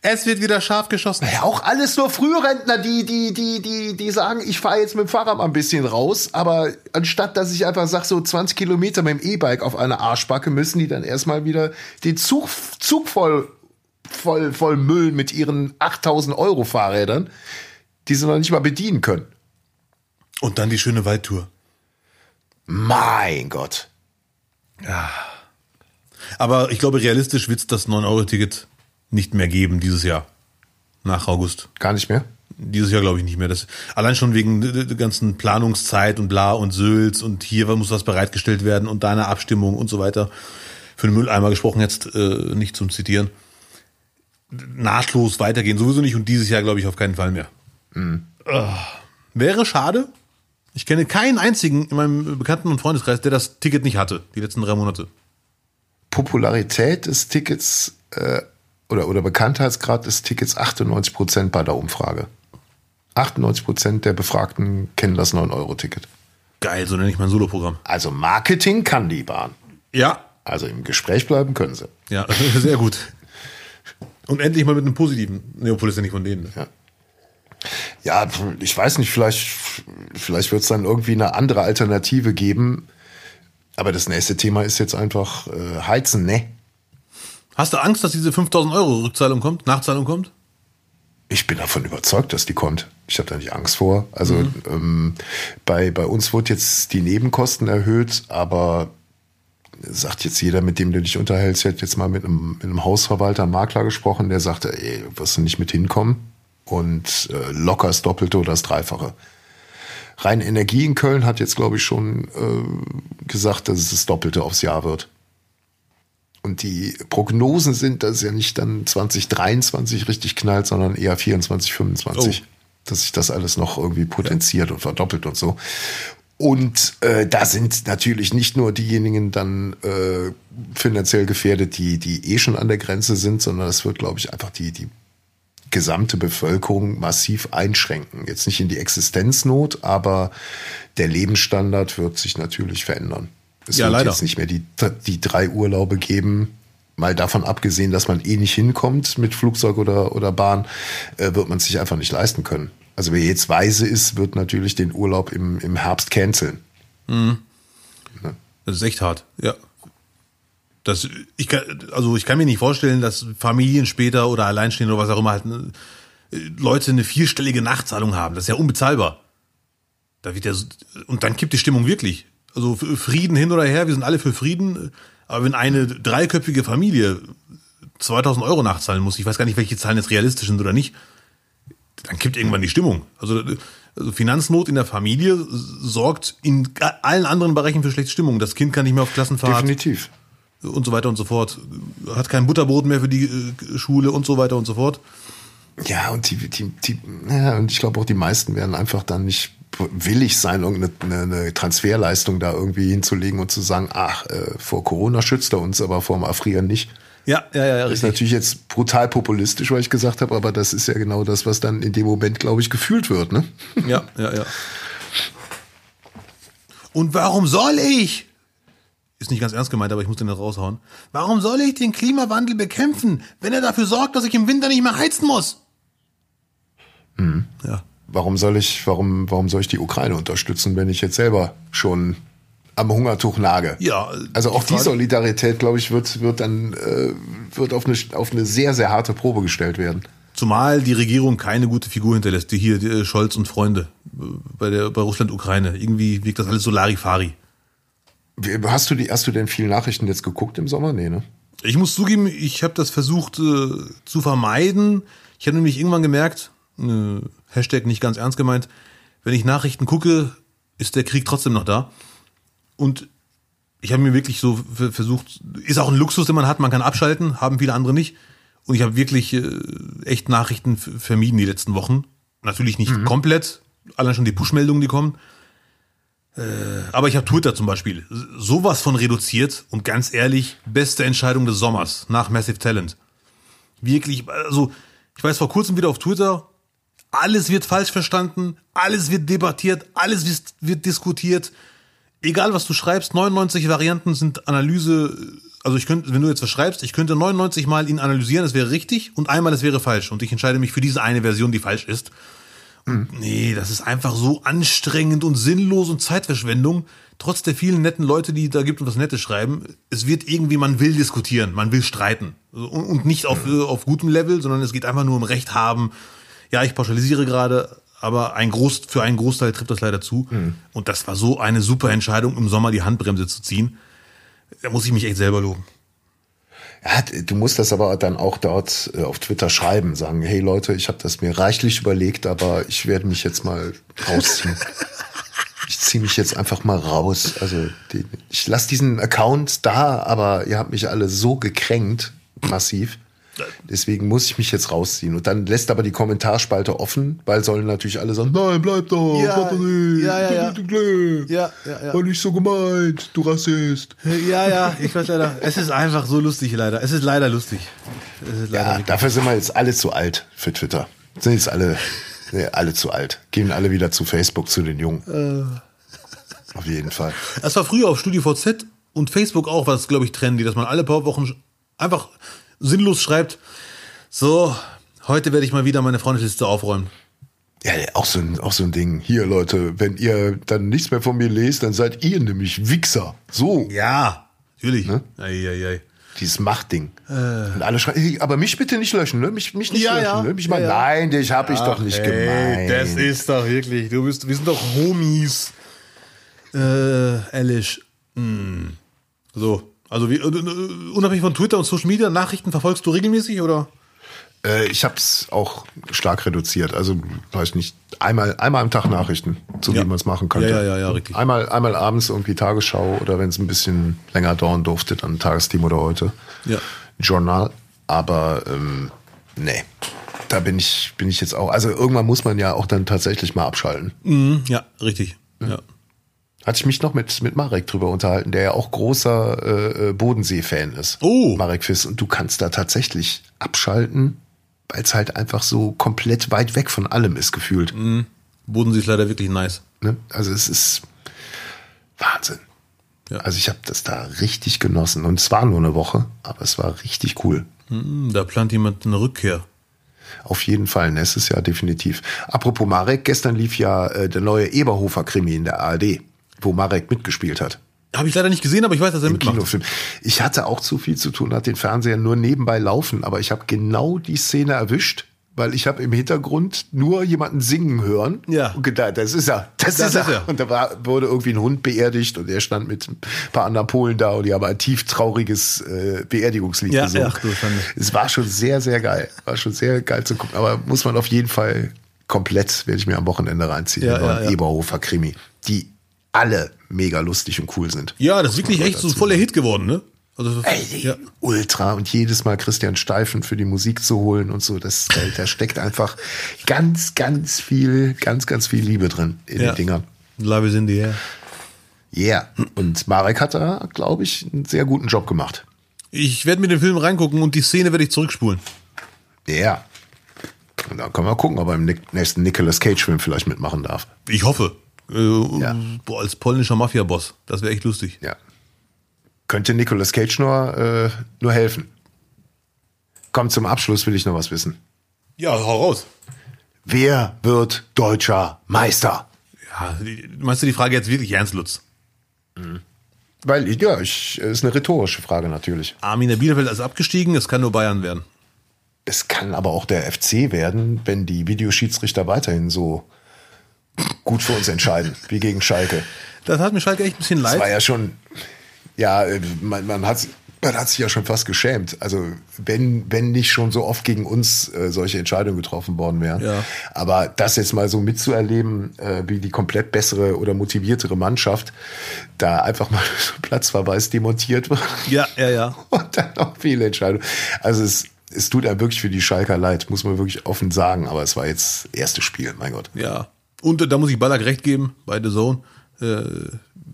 Es wird wieder scharf geschossen. Ja, auch alles nur Frührentner, die, die, die, die, die sagen, ich fahre jetzt mit dem Fahrrad mal ein bisschen raus, aber anstatt dass ich einfach sage, so 20 Kilometer mit dem E-Bike auf eine Arschbacke, müssen die dann erstmal wieder den Zug, Zug voll, voll, voll Müll mit ihren 8000 Euro Fahrrädern, die sie noch nicht mal bedienen können. Und dann die schöne Waldtour. Mein Gott. Aber ich glaube, realistisch wird es das 9-Euro-Ticket nicht mehr geben dieses Jahr. Nach August. Gar nicht mehr? Dieses Jahr glaube ich nicht mehr. Das, allein schon wegen der der ganzen Planungszeit und bla und Sülz und hier muss was bereitgestellt werden und deine Abstimmung und so weiter. Für den Mülleimer gesprochen jetzt äh, nicht zum Zitieren. Nahtlos weitergehen sowieso nicht und dieses Jahr glaube ich auf keinen Fall mehr. Ah, wäre schade. Ich kenne keinen einzigen in meinem Bekannten- und Freundeskreis, der das Ticket nicht hatte, die letzten drei Monate. Popularität des Tickets äh, oder, oder Bekanntheitsgrad des Tickets 98 Prozent bei der Umfrage. 98 Prozent der Befragten kennen das 9-Euro-Ticket. Geil, so nenne ich mein Soloprogramm. Also Marketing kann die Bahn. Ja, Also im Gespräch bleiben können sie. ja, sehr gut. Und endlich mal mit einem positiven Neopolis, ja nicht von denen. Ja. Ja, ich weiß nicht, vielleicht, vielleicht wird es dann irgendwie eine andere Alternative geben. Aber das nächste Thema ist jetzt einfach äh, Heizen, ne? Hast du Angst, dass diese 5000 Euro Rückzahlung kommt, Nachzahlung kommt? Ich bin davon überzeugt, dass die kommt. Ich habe da nicht Angst vor. Also ähm, bei, bei uns wird jetzt die Nebenkosten erhöht, aber sagt jetzt jeder, mit dem du dich unterhältst, ich hätte jetzt mal mit einem, mit einem Hausverwalter, Makler gesprochen, der sagte, ey, wirst du nicht mit hinkommen. Und äh, locker das Doppelte oder das Dreifache. Rein Energie in Köln hat jetzt, glaube ich, schon äh, gesagt, dass es das Doppelte aufs Jahr wird. Und die Prognosen sind, dass es ja nicht dann 2023 richtig knallt, sondern eher 24, 25. Oh. Dass sich das alles noch irgendwie potenziert und verdoppelt und so. Und äh, da sind natürlich nicht nur diejenigen dann äh, finanziell gefährdet, die, die eh schon an der Grenze sind, sondern das wird, glaube ich, einfach die, die gesamte Bevölkerung massiv einschränken. Jetzt nicht in die Existenznot, aber der Lebensstandard wird sich natürlich verändern. Es Ja, wird leider. jetzt nicht mehr die, die drei Urlaube geben. Mal davon abgesehen, dass man eh nicht hinkommt mit Flugzeug oder, oder Bahn, äh, wird man sich einfach nicht leisten können. Also wer jetzt weise ist, wird natürlich den Urlaub im, im Herbst canceln. Das ist echt hart, ja. Das, ich kann, also ich kann mir nicht vorstellen, dass Familien später oder Alleinstehende oder was auch immer halt ne, Leute eine vierstellige Nachzahlung haben. Das ist ja unbezahlbar. Da wird ja, so- und dann kippt die Stimmung wirklich. Also Frieden hin oder her, wir sind alle für Frieden. Aber wenn eine dreiköpfige Familie 2000 Euro nachzahlen muss, ich weiß gar nicht, welche Zahlen jetzt realistisch sind oder nicht, dann kippt irgendwann die Stimmung. Also, also Finanznot in der Familie sorgt in allen anderen Bereichen für schlechte Stimmung. Das Kind kann nicht mehr auf Klassenfahrt Definitiv. und so weiter und so fort. Hat kein Butterbrot mehr für die äh, Schule und so weiter und so fort. Ja, und die, die, die ja, und ich glaube auch die meisten werden einfach dann nicht willig sein, irgendeine eine Transferleistung da irgendwie hinzulegen und zu sagen, ach, äh, vor Corona schützt er uns, aber vor dem Erfrieren nicht. Ja, ja, ja, Das ist natürlich jetzt brutal populistisch, was ich gesagt habe, aber das ist ja genau das, was dann in dem Moment, glaube ich, gefühlt wird. Ne? Ja, ja, ja. Und warum soll ich? Ist nicht ganz ernst gemeint, aber ich muss den jetzt raushauen. Warum soll ich den Klimawandel bekämpfen, wenn er dafür sorgt, dass ich im Winter nicht mehr heizen muss? Ja. Warum soll ich, warum, warum soll ich die Ukraine unterstützen, wenn ich jetzt selber schon am Hungertuch nage? Ja, Also auch die Solidarität, glaube ich, wird, wird dann äh, wird auf eine, auf eine sehr, sehr harte Probe gestellt werden. Zumal die Regierung keine gute Figur hinterlässt, die hier die, äh, Scholz und Freunde äh, bei der bei Russland-Ukraine. Irgendwie wirkt das alles so Larifari. Hast du die, hast du denn viele Nachrichten jetzt geguckt im Sommer? Nee, ne? Ich muss zugeben, ich habe das versucht äh, zu vermeiden. Ich habe nämlich irgendwann gemerkt, äh, Hashtag nicht ganz ernst gemeint, wenn ich Nachrichten gucke, ist der Krieg trotzdem noch da. Und ich habe mir wirklich so versucht, ist auch ein Luxus, den man hat, man kann abschalten, haben viele andere nicht. Und ich habe wirklich äh, echt Nachrichten vermieden die letzten Wochen. Natürlich nicht komplett, allein schon die Push-Meldungen, die kommen. Äh, aber ich habe Twitter zum Beispiel sowas von reduziert und ganz ehrlich, beste Entscheidung des Sommers nach Massive Talent. Wirklich, also ich weiß vor kurzem wieder auf Twitter, alles wird falsch verstanden, alles wird debattiert, alles wird diskutiert. Egal was du schreibst, 99 Varianten sind Analyse also ich könnte, wenn du jetzt was schreibst, ich könnte 99 Mal ihn analysieren, es wäre richtig und einmal es wäre falsch und ich entscheide mich für diese eine Version, die falsch ist. Und nee, das ist einfach so anstrengend und sinnlos und Zeitverschwendung. Trotz der vielen netten Leute, die da gibt und das Nette schreiben, es wird irgendwie, man will diskutieren, man will streiten. Und nicht auf, äh, auf gutem Level, sondern es geht einfach nur um Recht haben. Ja, ich pauschalisiere gerade, aber ein Groß, für einen Großteil trifft das leider zu. Und das war so eine super Entscheidung, im Sommer die Handbremse zu ziehen. Da muss ich mich echt selber loben. Ja, du musst das aber dann auch dort äh, auf Twitter schreiben, sagen, hey Leute, ich habe das mir reichlich überlegt, aber ich werde mich jetzt mal rausziehen. ich ziehe mich jetzt einfach mal raus. Also die, ich lasse diesen Account da, aber ihr habt mich alle so gekränkt, massiv. Deswegen muss ich mich jetzt rausziehen. Und dann lässt aber die Kommentarspalte offen, weil sollen natürlich alle sagen, nein, bleib doch, Ja, mach doch nicht, ja, ja, ja. ja. Ja, ja. War nicht so gemeint, du Rassist. Ja, ja, ich weiß leider. Es ist einfach so lustig, leider. Es ist leider lustig. Ist leider Ja, dafür sind wir jetzt alle zu alt für Twitter. Sind jetzt alle, nee, alle zu alt. Gehen alle wieder zu Facebook, zu den Jungen. Auf jeden Fall. Das war früher auf StudiVZ und Facebook auch, was glaube ich trendy, dass man alle paar Wochen einfach sinnlos schreibt, so, heute werde ich mal wieder meine Freundesliste aufräumen. Ja, auch so, ein, auch so ein Ding. Hier, Leute, wenn ihr dann nichts mehr von mir lest, dann seid ihr nämlich Wichser. So, Ja, natürlich. Ne? Ei, ei, ei. dieses Machtding. Und alle schreiben, hey, aber mich bitte nicht löschen, ne? Mich, mich nicht Ja, löschen, ja. ne? Mich Ja, mal, ja. nein, dich hab ich doch nicht gemeint. das ist doch wirklich, du bist, wir sind doch Homies. Äh, ehrlich. Hm. So, also wie, äh, äh, unabhängig von Twitter und Social Media, Nachrichten verfolgst du regelmäßig oder? Äh, ich habe es auch stark reduziert. Also, weiß nicht, einmal, einmal am Tag Nachrichten, so Ja. wie man es machen könnte. Ja, ja, ja, ja, richtig. Einmal, einmal abends irgendwie Tagesschau oder wenn es ein bisschen länger dauern durfte, dann Tagesteam oder heute. Ja. Journal. Aber ähm, nee, da bin ich, bin ich jetzt auch. Also irgendwann muss man ja auch dann tatsächlich mal abschalten. Mhm, ja, richtig. Ja. Hatte ich mich noch mit, mit Marek drüber unterhalten, der ja auch großer äh, äh, Bodensee-Fan ist. Oh. Marek Fiss. Und du kannst da tatsächlich abschalten, weil es halt einfach so komplett weit weg von allem ist, gefühlt. Bodensee ist leider wirklich nice. Ne? Also es ist Wahnsinn. Ja. Also ich habe das da richtig genossen. Und es war nur eine Woche, aber es war richtig cool. Hm, Da plant jemand eine Rückkehr. Auf jeden Fall, nächstes Jahr definitiv. Apropos Marek, gestern lief ja äh, der neue Eberhofer-Krimi in der ARD, wo Marek mitgespielt hat. Habe ich leider nicht gesehen, aber ich weiß, dass er Im mitmacht. Kinofilm. Ich hatte auch zu viel zu tun, hat den Fernseher nur nebenbei laufen, aber ich habe genau die Szene erwischt, weil ich habe im Hintergrund nur jemanden singen hören. Ja. Und gedacht, das ist er, das, Das ist, ist er. er. Und da war, wurde irgendwie ein Hund beerdigt und er stand mit ein paar anderen Polen da und die haben ein tief trauriges äh, Beerdigungslied Ja, gesungen. Schande. es war schon sehr, sehr geil. War schon sehr geil zu gucken, aber muss man auf jeden Fall komplett, werde ich mir am Wochenende reinziehen, Ja, ja, ja. Eberhofer Krimi, die alle mega lustig und cool sind. Ja, das ist wirklich echt so voller Hit geworden, ne? Also, Ey, ja. ultra und jedes Mal Christian Steifen für die Musik zu holen und so, das, da, steckt einfach ganz, ganz viel, ganz, ganz viel Liebe drin in ja. den Dingern. Love is in the air. Yeah. Und Marek hat da, glaube ich, einen sehr guten Job gemacht. Ich werde mir den Film reingucken und die Szene werde ich zurückspulen. Ja. Und dann können wir gucken, ob er im nächsten Nicolas Cage-Film vielleicht mitmachen darf. Ich hoffe. Äh, boah, als polnischer Mafia-Boss. Das wäre echt lustig. Ja. Könnte Nicolas Cage nur, äh, nur helfen. Komm, zum Abschluss will ich noch was wissen. Ja, hau raus. Wer wird deutscher Meister? Ja, die- meinst du die Frage jetzt wirklich ernst, Lutz? Weil, ja, ich, ist eine rhetorische Frage natürlich. Arminia Bielefeld ist abgestiegen, es kann nur Bayern werden. Es kann aber auch der FC werden, wenn die Videoschiedsrichter weiterhin so gut für uns entscheiden, wie gegen Schalke. Das hat mir Schalke echt ein bisschen Das leid. war ja schon, ja, äh, man, man, hat, man hat sich ja schon fast geschämt. Also wenn, wenn nicht schon so oft gegen uns äh, solche Entscheidungen getroffen worden wären. Ja. Aber das jetzt mal so mitzuerleben, äh, wie die komplett bessere oder motiviertere Mannschaft da einfach mal Platzverweis demontiert wird. Ja, ja, ja. Und dann noch viele Entscheidungen. Also es, es tut einem wirklich für die Schalker leid, muss man wirklich offen sagen. Aber es war jetzt das erste Spiel, mein Gott. Ja. Und da muss ich Ballack recht geben, bei The Zone. Äh,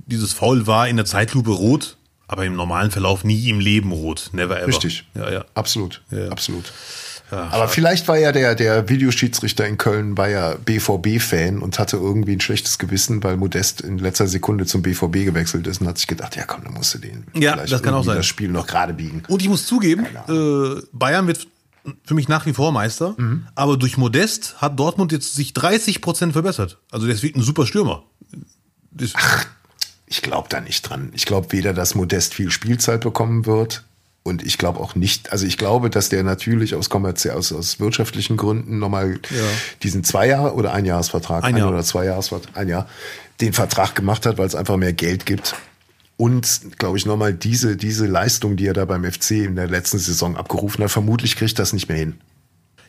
dieses Foul war in der Zeitlupe rot, aber im normalen Verlauf nie im Leben rot. Never ever. Richtig. Ja, ja. Absolut. Ja. Absolut. Aber vielleicht war ja der, der Videoschiedsrichter in Köln war ja BVB-Fan und hatte irgendwie ein schlechtes Gewissen, weil Modest in letzter Sekunde zum BVB gewechselt ist und hat sich gedacht, ja komm, dann musst du den Ja, vielleicht das kann auch sein. das Spiel noch gerade biegen. Und ich muss zugeben, äh, Bayern wird für mich nach wie vor Meister, aber durch Modest hat Dortmund jetzt sich 30 Prozent verbessert. Also der ist wirklich ein super Stürmer. Das, Ich glaube da nicht dran. Ich glaube weder, dass Modest viel Spielzeit bekommen wird und ich glaube auch nicht, also ich glaube, dass der natürlich aus kommerziell, aus, aus wirtschaftlichen Gründen nochmal diesen zwei Jahre oder ein Jahresvertrag, Ein ein Jahr. oder zwei Jahresvertrag, ein Jahr, den Vertrag gemacht hat, weil es einfach mehr Geld gibt. Und, glaube ich, nochmal diese, diese Leistung, die er da beim FC in der letzten Saison abgerufen hat, vermutlich kriegt das nicht mehr hin.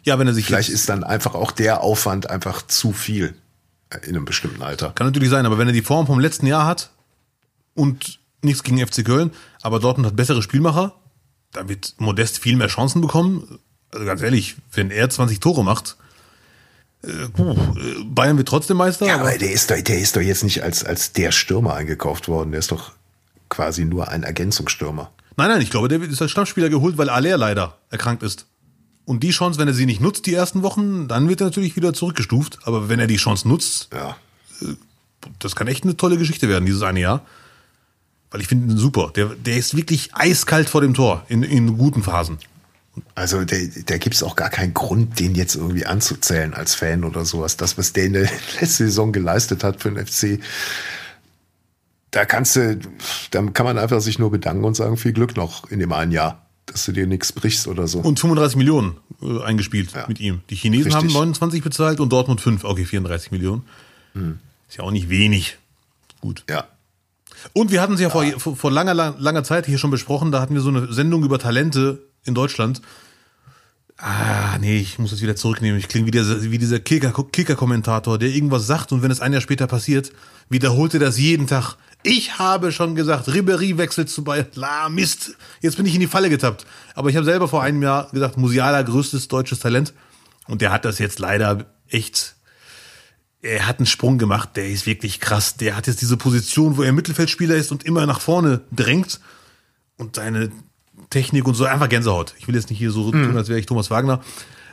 ja, wenn er sich Vielleicht ist dann einfach auch der Aufwand einfach zu viel in einem bestimmten Alter. kann natürlich sein, aber wenn er die Form vom letzten Jahr hat und nichts gegen FC Köln, aber Dortmund hat bessere Spielmacher, da wird Modest viel mehr Chancen bekommen. Also ganz ehrlich, wenn er 20 Tore macht, äh, äh, Bayern wird trotzdem Meister. Ja, aber aber der ist doch, der ist doch jetzt nicht als, als der Stürmer eingekauft worden. Der ist doch quasi nur ein Ergänzungsstürmer. Nein, nein, ich glaube, der ist als Stammspieler geholt, weil Aller leider erkrankt ist. Und die Chance, wenn er sie nicht nutzt, die ersten Wochen, dann wird er natürlich wieder zurückgestuft. Aber wenn er die Chance nutzt, Ja. das kann echt eine tolle Geschichte werden, dieses eine Jahr. Weil ich finde ihn super. Der, der ist wirklich eiskalt vor dem Tor in, in guten Phasen. Also der, da gibt's auch gar keinen Grund, den jetzt irgendwie anzuzählen als Fan oder sowas. Das, was der in der letzten Saison geleistet hat für den FC, da kannst du, da kann man einfach sich nur bedanken und sagen, viel Glück noch in dem einen Jahr, dass du dir nichts brichst oder so. Und 35 Millionen äh, eingespielt Ja. mit ihm. Die Chinesen Richtig. haben 29 bezahlt und Dortmund 5. Okay, 34 Millionen. Ist ja auch nicht wenig. Gut. ja. Und wir hatten es ja vor, vor, vor langer, lang- langer Zeit hier schon besprochen, da hatten wir so eine Sendung über Talente in Deutschland. Ah, nee, ich muss das wieder zurücknehmen. Ich klinge wie dieser, wie dieser Kicker- Kicker-Kommentator, der irgendwas sagt und wenn es ein Jahr später passiert, wiederholt er das jeden Tag. Ich habe schon gesagt, Ribery wechselt zu Bayern. La, Mist. Jetzt bin ich in die Falle getappt. Aber ich habe selber vor einem Jahr gesagt, Musiala, größtes deutsches Talent. Und der hat das jetzt leider echt er hat einen Sprung gemacht, der ist wirklich krass. Der hat jetzt diese Position, wo er Mittelfeldspieler ist und immer nach vorne drängt. Und seine Technik und so, einfach Gänsehaut. Ich will jetzt nicht hier so tun, als wäre ich Thomas Wagner.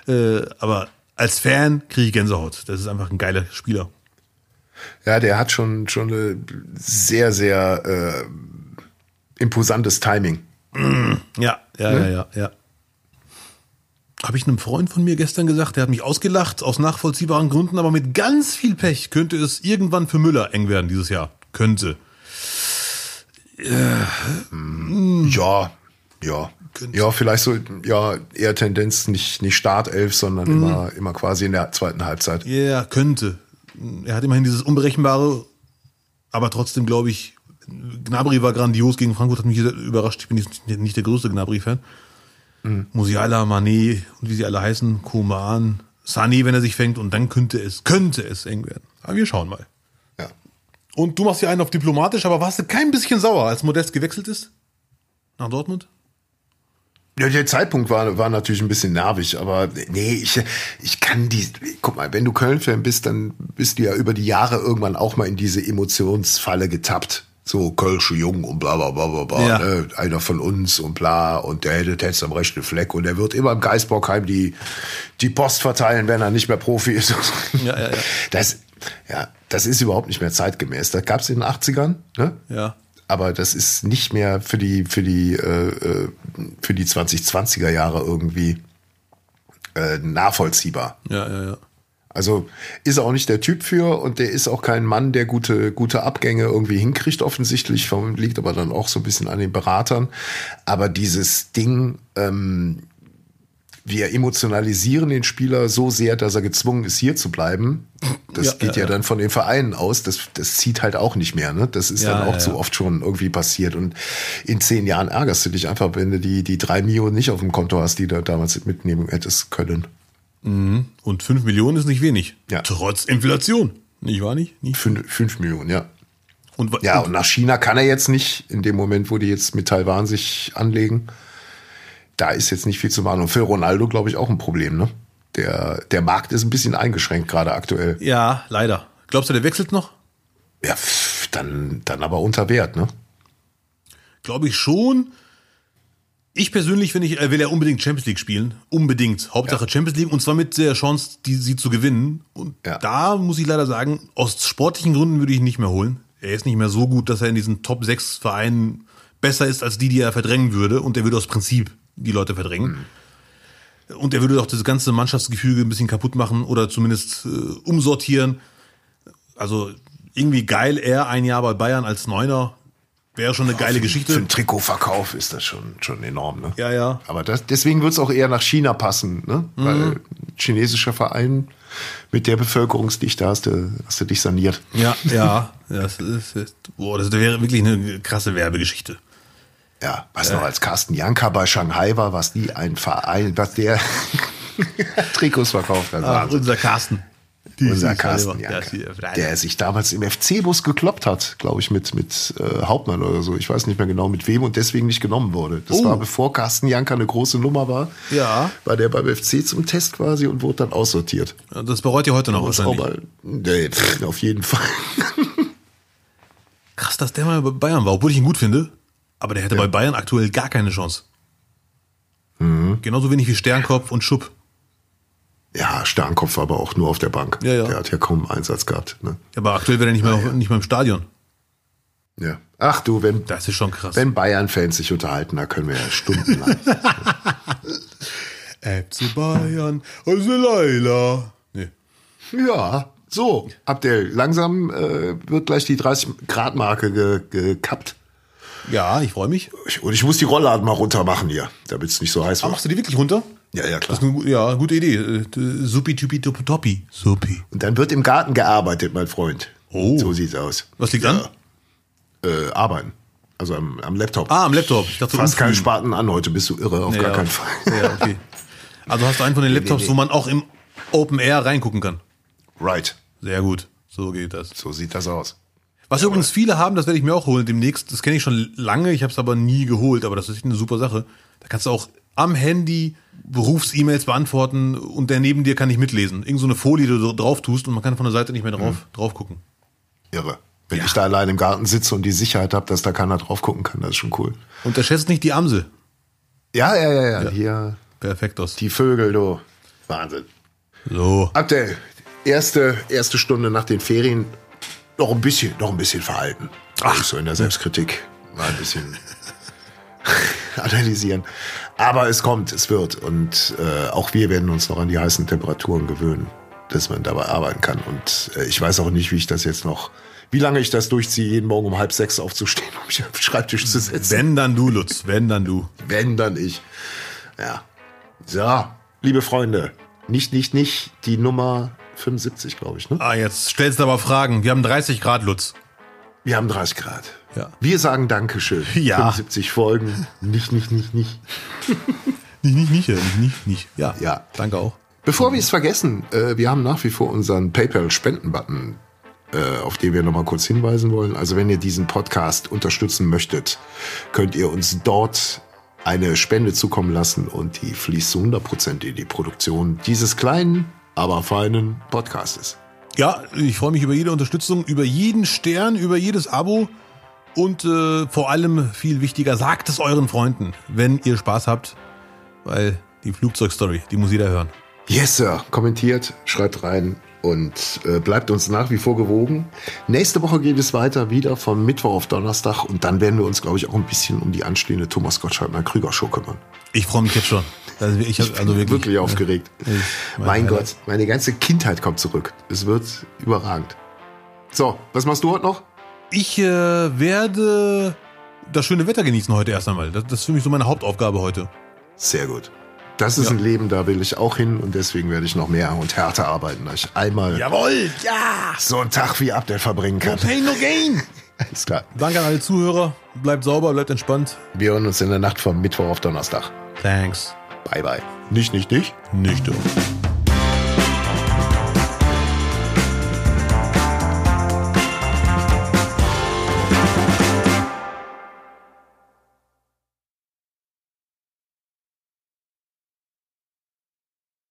Äh, aber als Fan kriege ich Gänsehaut. Das ist einfach ein geiler Spieler. Ja, der hat schon, schon eine sehr, sehr äh, imposantes Timing. Ja, ja, ja, ja, ja. Habe ich einem Freund von mir gestern gesagt, der hat mich ausgelacht, aus nachvollziehbaren Gründen, aber mit ganz viel Pech könnte es irgendwann für Müller eng werden dieses Jahr. Könnte. Ja, ja. Könnte. Ja, vielleicht so, ja, eher Tendenz nicht, nicht Startelf, sondern Mhm. immer, immer quasi in der zweiten Halbzeit. Ja, könnte. Er hat immerhin dieses Unberechenbare, aber trotzdem glaube ich, Gnabry war grandios gegen Frankfurt, hat mich überrascht. Ich bin jetzt nicht der größte Gnabry-Fan. Musiala, Mané und wie sie alle heißen, Koman, Sani, wenn er sich fängt, und dann könnte es, könnte es eng werden. Aber wir schauen mal. Ja. Und du machst hier einen auf diplomatisch, aber warst du kein bisschen sauer, als Modest gewechselt ist? Nach Dortmund? Ja, der Zeitpunkt war, war natürlich ein bisschen nervig, aber nee, ich, ich kann die, guck mal, wenn du Köln-Fan bist, dann bist du ja über die Jahre irgendwann auch mal in diese Emotionsfalle getappt. So Kölsche Jung und bla bla bla bla bla, Ja. ne? einer von uns und bla und der hätte jetzt am rechten Fleck und der wird immer im Geisbockheim die, die Post verteilen, wenn er nicht mehr Profi ist. Ja, ja, ja. Das, ja, das ist überhaupt nicht mehr zeitgemäß. Das gab's in den 80ern, ne? Ja. Aber das ist nicht mehr für die für die äh, äh, für die 2020er Jahre irgendwie äh, nachvollziehbar. Ja, ja, ja. Also ist er auch nicht der Typ für und der ist auch kein Mann, der gute gute Abgänge irgendwie hinkriegt offensichtlich. Liegt aber dann auch so ein bisschen an den Beratern. Aber dieses Ding, ähm, wir emotionalisieren den Spieler so sehr, dass er gezwungen ist, hier zu bleiben. Das Ja, geht ja, ja, dann von den Vereinen aus. Das, das zieht halt auch nicht mehr. Ne? Das ist Ja, dann auch zu oft schon irgendwie passiert. Und in zehn Jahren ärgerst du dich einfach, wenn du die, die drei Mio nicht auf dem Konto hast, die du damals mitnehmen hättest können. Und 5 Millionen ist nicht wenig. Trotz Inflation. Nicht wahr nicht? nicht? Fünf, fünf Millionen, ja. Und, Ja, und und nach China kann er jetzt nicht, in dem Moment, wo die jetzt mit Taiwan sich anlegen. Da ist jetzt nicht viel zu machen. Und für Ronaldo, glaube ich, auch ein Problem, ne? Der, der Markt ist ein bisschen eingeschränkt, gerade aktuell. Ja, leider. Glaubst du, der wechselt noch? Ja, pff, dann, dann aber unter Wert, ne? Glaube ich schon. Ich persönlich finde ich, er will ja unbedingt Champions League spielen. Unbedingt. Hauptsache Champions League und zwar mit der Chance, die sie zu gewinnen. Und Ja. da muss ich leider sagen, aus sportlichen Gründen würde ich ihn nicht mehr holen. Er ist nicht mehr so gut, dass er in diesen Top 6 Vereinen besser ist als die, die er verdrängen würde. Und er würde aus Prinzip die Leute verdrängen. Und er würde auch das ganze Mannschaftsgefüge ein bisschen kaputt machen oder zumindest äh, umsortieren. Also irgendwie geil, er ein Jahr bei Bayern als Neuner. Wäre schon eine geile Für Geschichte. einen Trikotverkauf ist das schon, schon enorm, ne? Ja, ja. Aber das, deswegen wird es auch eher nach China passen, ne? Mhm. Weil ein chinesischer Verein mit der Bevölkerungsdichte hast du, hast du dich saniert. Ja, ja. Das, ist, ist, boah, das wäre wirklich eine krasse Werbegeschichte. Ja, weißt du noch, als Carsten Janka bei Shanghai war, was die ein Verein, was der Trikots verkauft hat. Ah, unser Carsten. Unser Die- Carsten die- Janka, der sich damals im FC-Bus gekloppt hat, glaube ich, mit, mit äh, Hauptmann oder so. Ich weiß nicht mehr genau mit wem und deswegen nicht genommen wurde. Das Oh. war bevor Carsten Janka eine große Nummer war. Ja. War der beim FC zum Test quasi und wurde dann aussortiert. Das bereut ihr heute noch wahrscheinlich. mal, nee, pff, auf jeden Fall. Krass, dass der mal bei Bayern war, obwohl ich ihn gut finde. Aber der hätte bei Bayern aktuell gar keine Chance. Mhm. Genauso wenig wie Sternkopf und Schupp. Ja, Starnkopf aber auch nur auf der Bank. Ja, ja. Der hat ja kaum Einsatz gehabt. Ne? Aber aktuell wäre er nicht mehr, nicht mehr im Stadion. Ja. Ach du, wenn, Das ist schon krass. wenn Bayern-Fans sich unterhalten, da können wir ja stundenlang. FC Bayern, also Leila. Nee. ja, so, Abdel, langsam äh, wird gleich die 30-Grad-Marke ge gekappt. Ja, ich freue mich. Ich, und ich muss die Rollladen mal runter machen hier, damit es nicht so heiß Ah, wird. machst du die wirklich runter? Ja, ja, klar. Das ist eine, ja, gute Idee. Äh, Suppi, tupi, tupi, toppi. Suppi. Und dann wird im Garten gearbeitet, mein Freund. Oh. So sieht's aus. Was liegt an? Äh, arbeiten. Also am, am Laptop. Ah, am Laptop. Ich dachte, Fast keinen umfliegen. Spaten an heute, bist du irre, auf Ja, gar ja. keinen Fall. Ja, okay. Also hast du einen von den Laptops, nee. wo man auch im Open Air reingucken kann. Right, Sehr gut. So geht das. so sieht das aus. Was übrigens viele haben, das werde ich mir auch holen demnächst. Das kenne ich schon lange, ich habe es aber nie geholt, aber das ist echt eine super Sache. Da kannst du auch am Handy Berufs-E-Mails beantworten und der neben dir kann nicht mitlesen. Irgend so eine Folie, die du drauf tust und man kann von der Seite nicht mehr drauf, drauf gucken. Irre. Wenn Ja. ich da allein im Garten sitze und die Sicherheit habe, dass da keiner drauf gucken kann, das ist schon cool. Unterschätzt nicht die Amsel. Ja, ja, ja, ja. Hier Perfekt aus. die Vögel, du. Wahnsinn. So. Abdel, erste, erste Stunde nach den Ferien noch ein bisschen, noch ein bisschen verhalten. Ach, so in der Selbstkritik mal ein bisschen analysieren. Aber es kommt, es wird. Und äh, auch wir werden uns noch an die heißen Temperaturen gewöhnen, dass man dabei arbeiten kann. Und äh, ich weiß auch nicht, wie ich das jetzt noch, wie lange ich das durchziehe, jeden Morgen um halb sechs aufzustehen, um mich auf den Schreibtisch zu setzen. Wenn dann du, Lutz, wenn dann du. Wenn, dann ich. Ja. So, liebe Freunde, nicht, nicht, nicht, die Nummer 75, glaube ich, ne? Ah, jetzt stellst du aber Fragen. Wir haben 30 Grad, Lutz. Wir haben 30 Grad. Ja. Wir sagen Dankeschön. Ja. 75 Folgen. Nicht, nicht, nicht, nicht. Nicht, nicht, nicht, nicht, nicht, nicht. Ja. Ja. Danke auch. Bevor wir es vergessen, äh, wir haben nach wie vor unseren PayPal-Spenden-Button, äh, auf den wir nochmal kurz hinweisen wollen. Also wenn ihr diesen Podcast unterstützen möchtet, könnt ihr uns dort eine Spende zukommen lassen und die fließt zu 100% in die Produktion dieses kleinen, aber feinen Podcastes. Ja, ich freue mich über jede Unterstützung, über jeden Stern, über jedes Abo und äh, vor allem viel wichtiger, sagt es euren Freunden, wenn ihr Spaß habt, weil die Flugzeugstory, die muss jeder hören. Yes, Sir. Kommentiert, schreibt rein und äh, bleibt uns nach wie vor gewogen. Nächste Woche geht es weiter, wieder vom Mittwoch auf Donnerstag und dann werden wir uns, glaube ich, auch ein bisschen um die anstehende Thomas Gottschalk-Krüger-Show kümmern. Ich freue mich jetzt schon. Also ich habe also wirklich, Wirklich aufgeregt. mein mein. Gott, meine ganze Kindheit kommt zurück. Es wird überragend. So, was machst du heute noch? Ich äh, werde das schöne Wetter genießen heute erst einmal. Das, das ist für mich so meine Hauptaufgabe heute. Sehr gut. Das ist Ja. ein Leben, da will ich auch hin und deswegen werde ich noch mehr und härter arbeiten, dass ich einmal Jawohl, ja. so einen Tag wie Abdel verbringen No kann. pain, no gain. Alles klar. Danke an alle Zuhörer. Bleibt sauber, bleibt entspannt. Wir hören uns in der Nacht vom Mittwoch auf Donnerstag. Thanks. Bye bye. Nicht, nicht, nicht. Nicht dumm.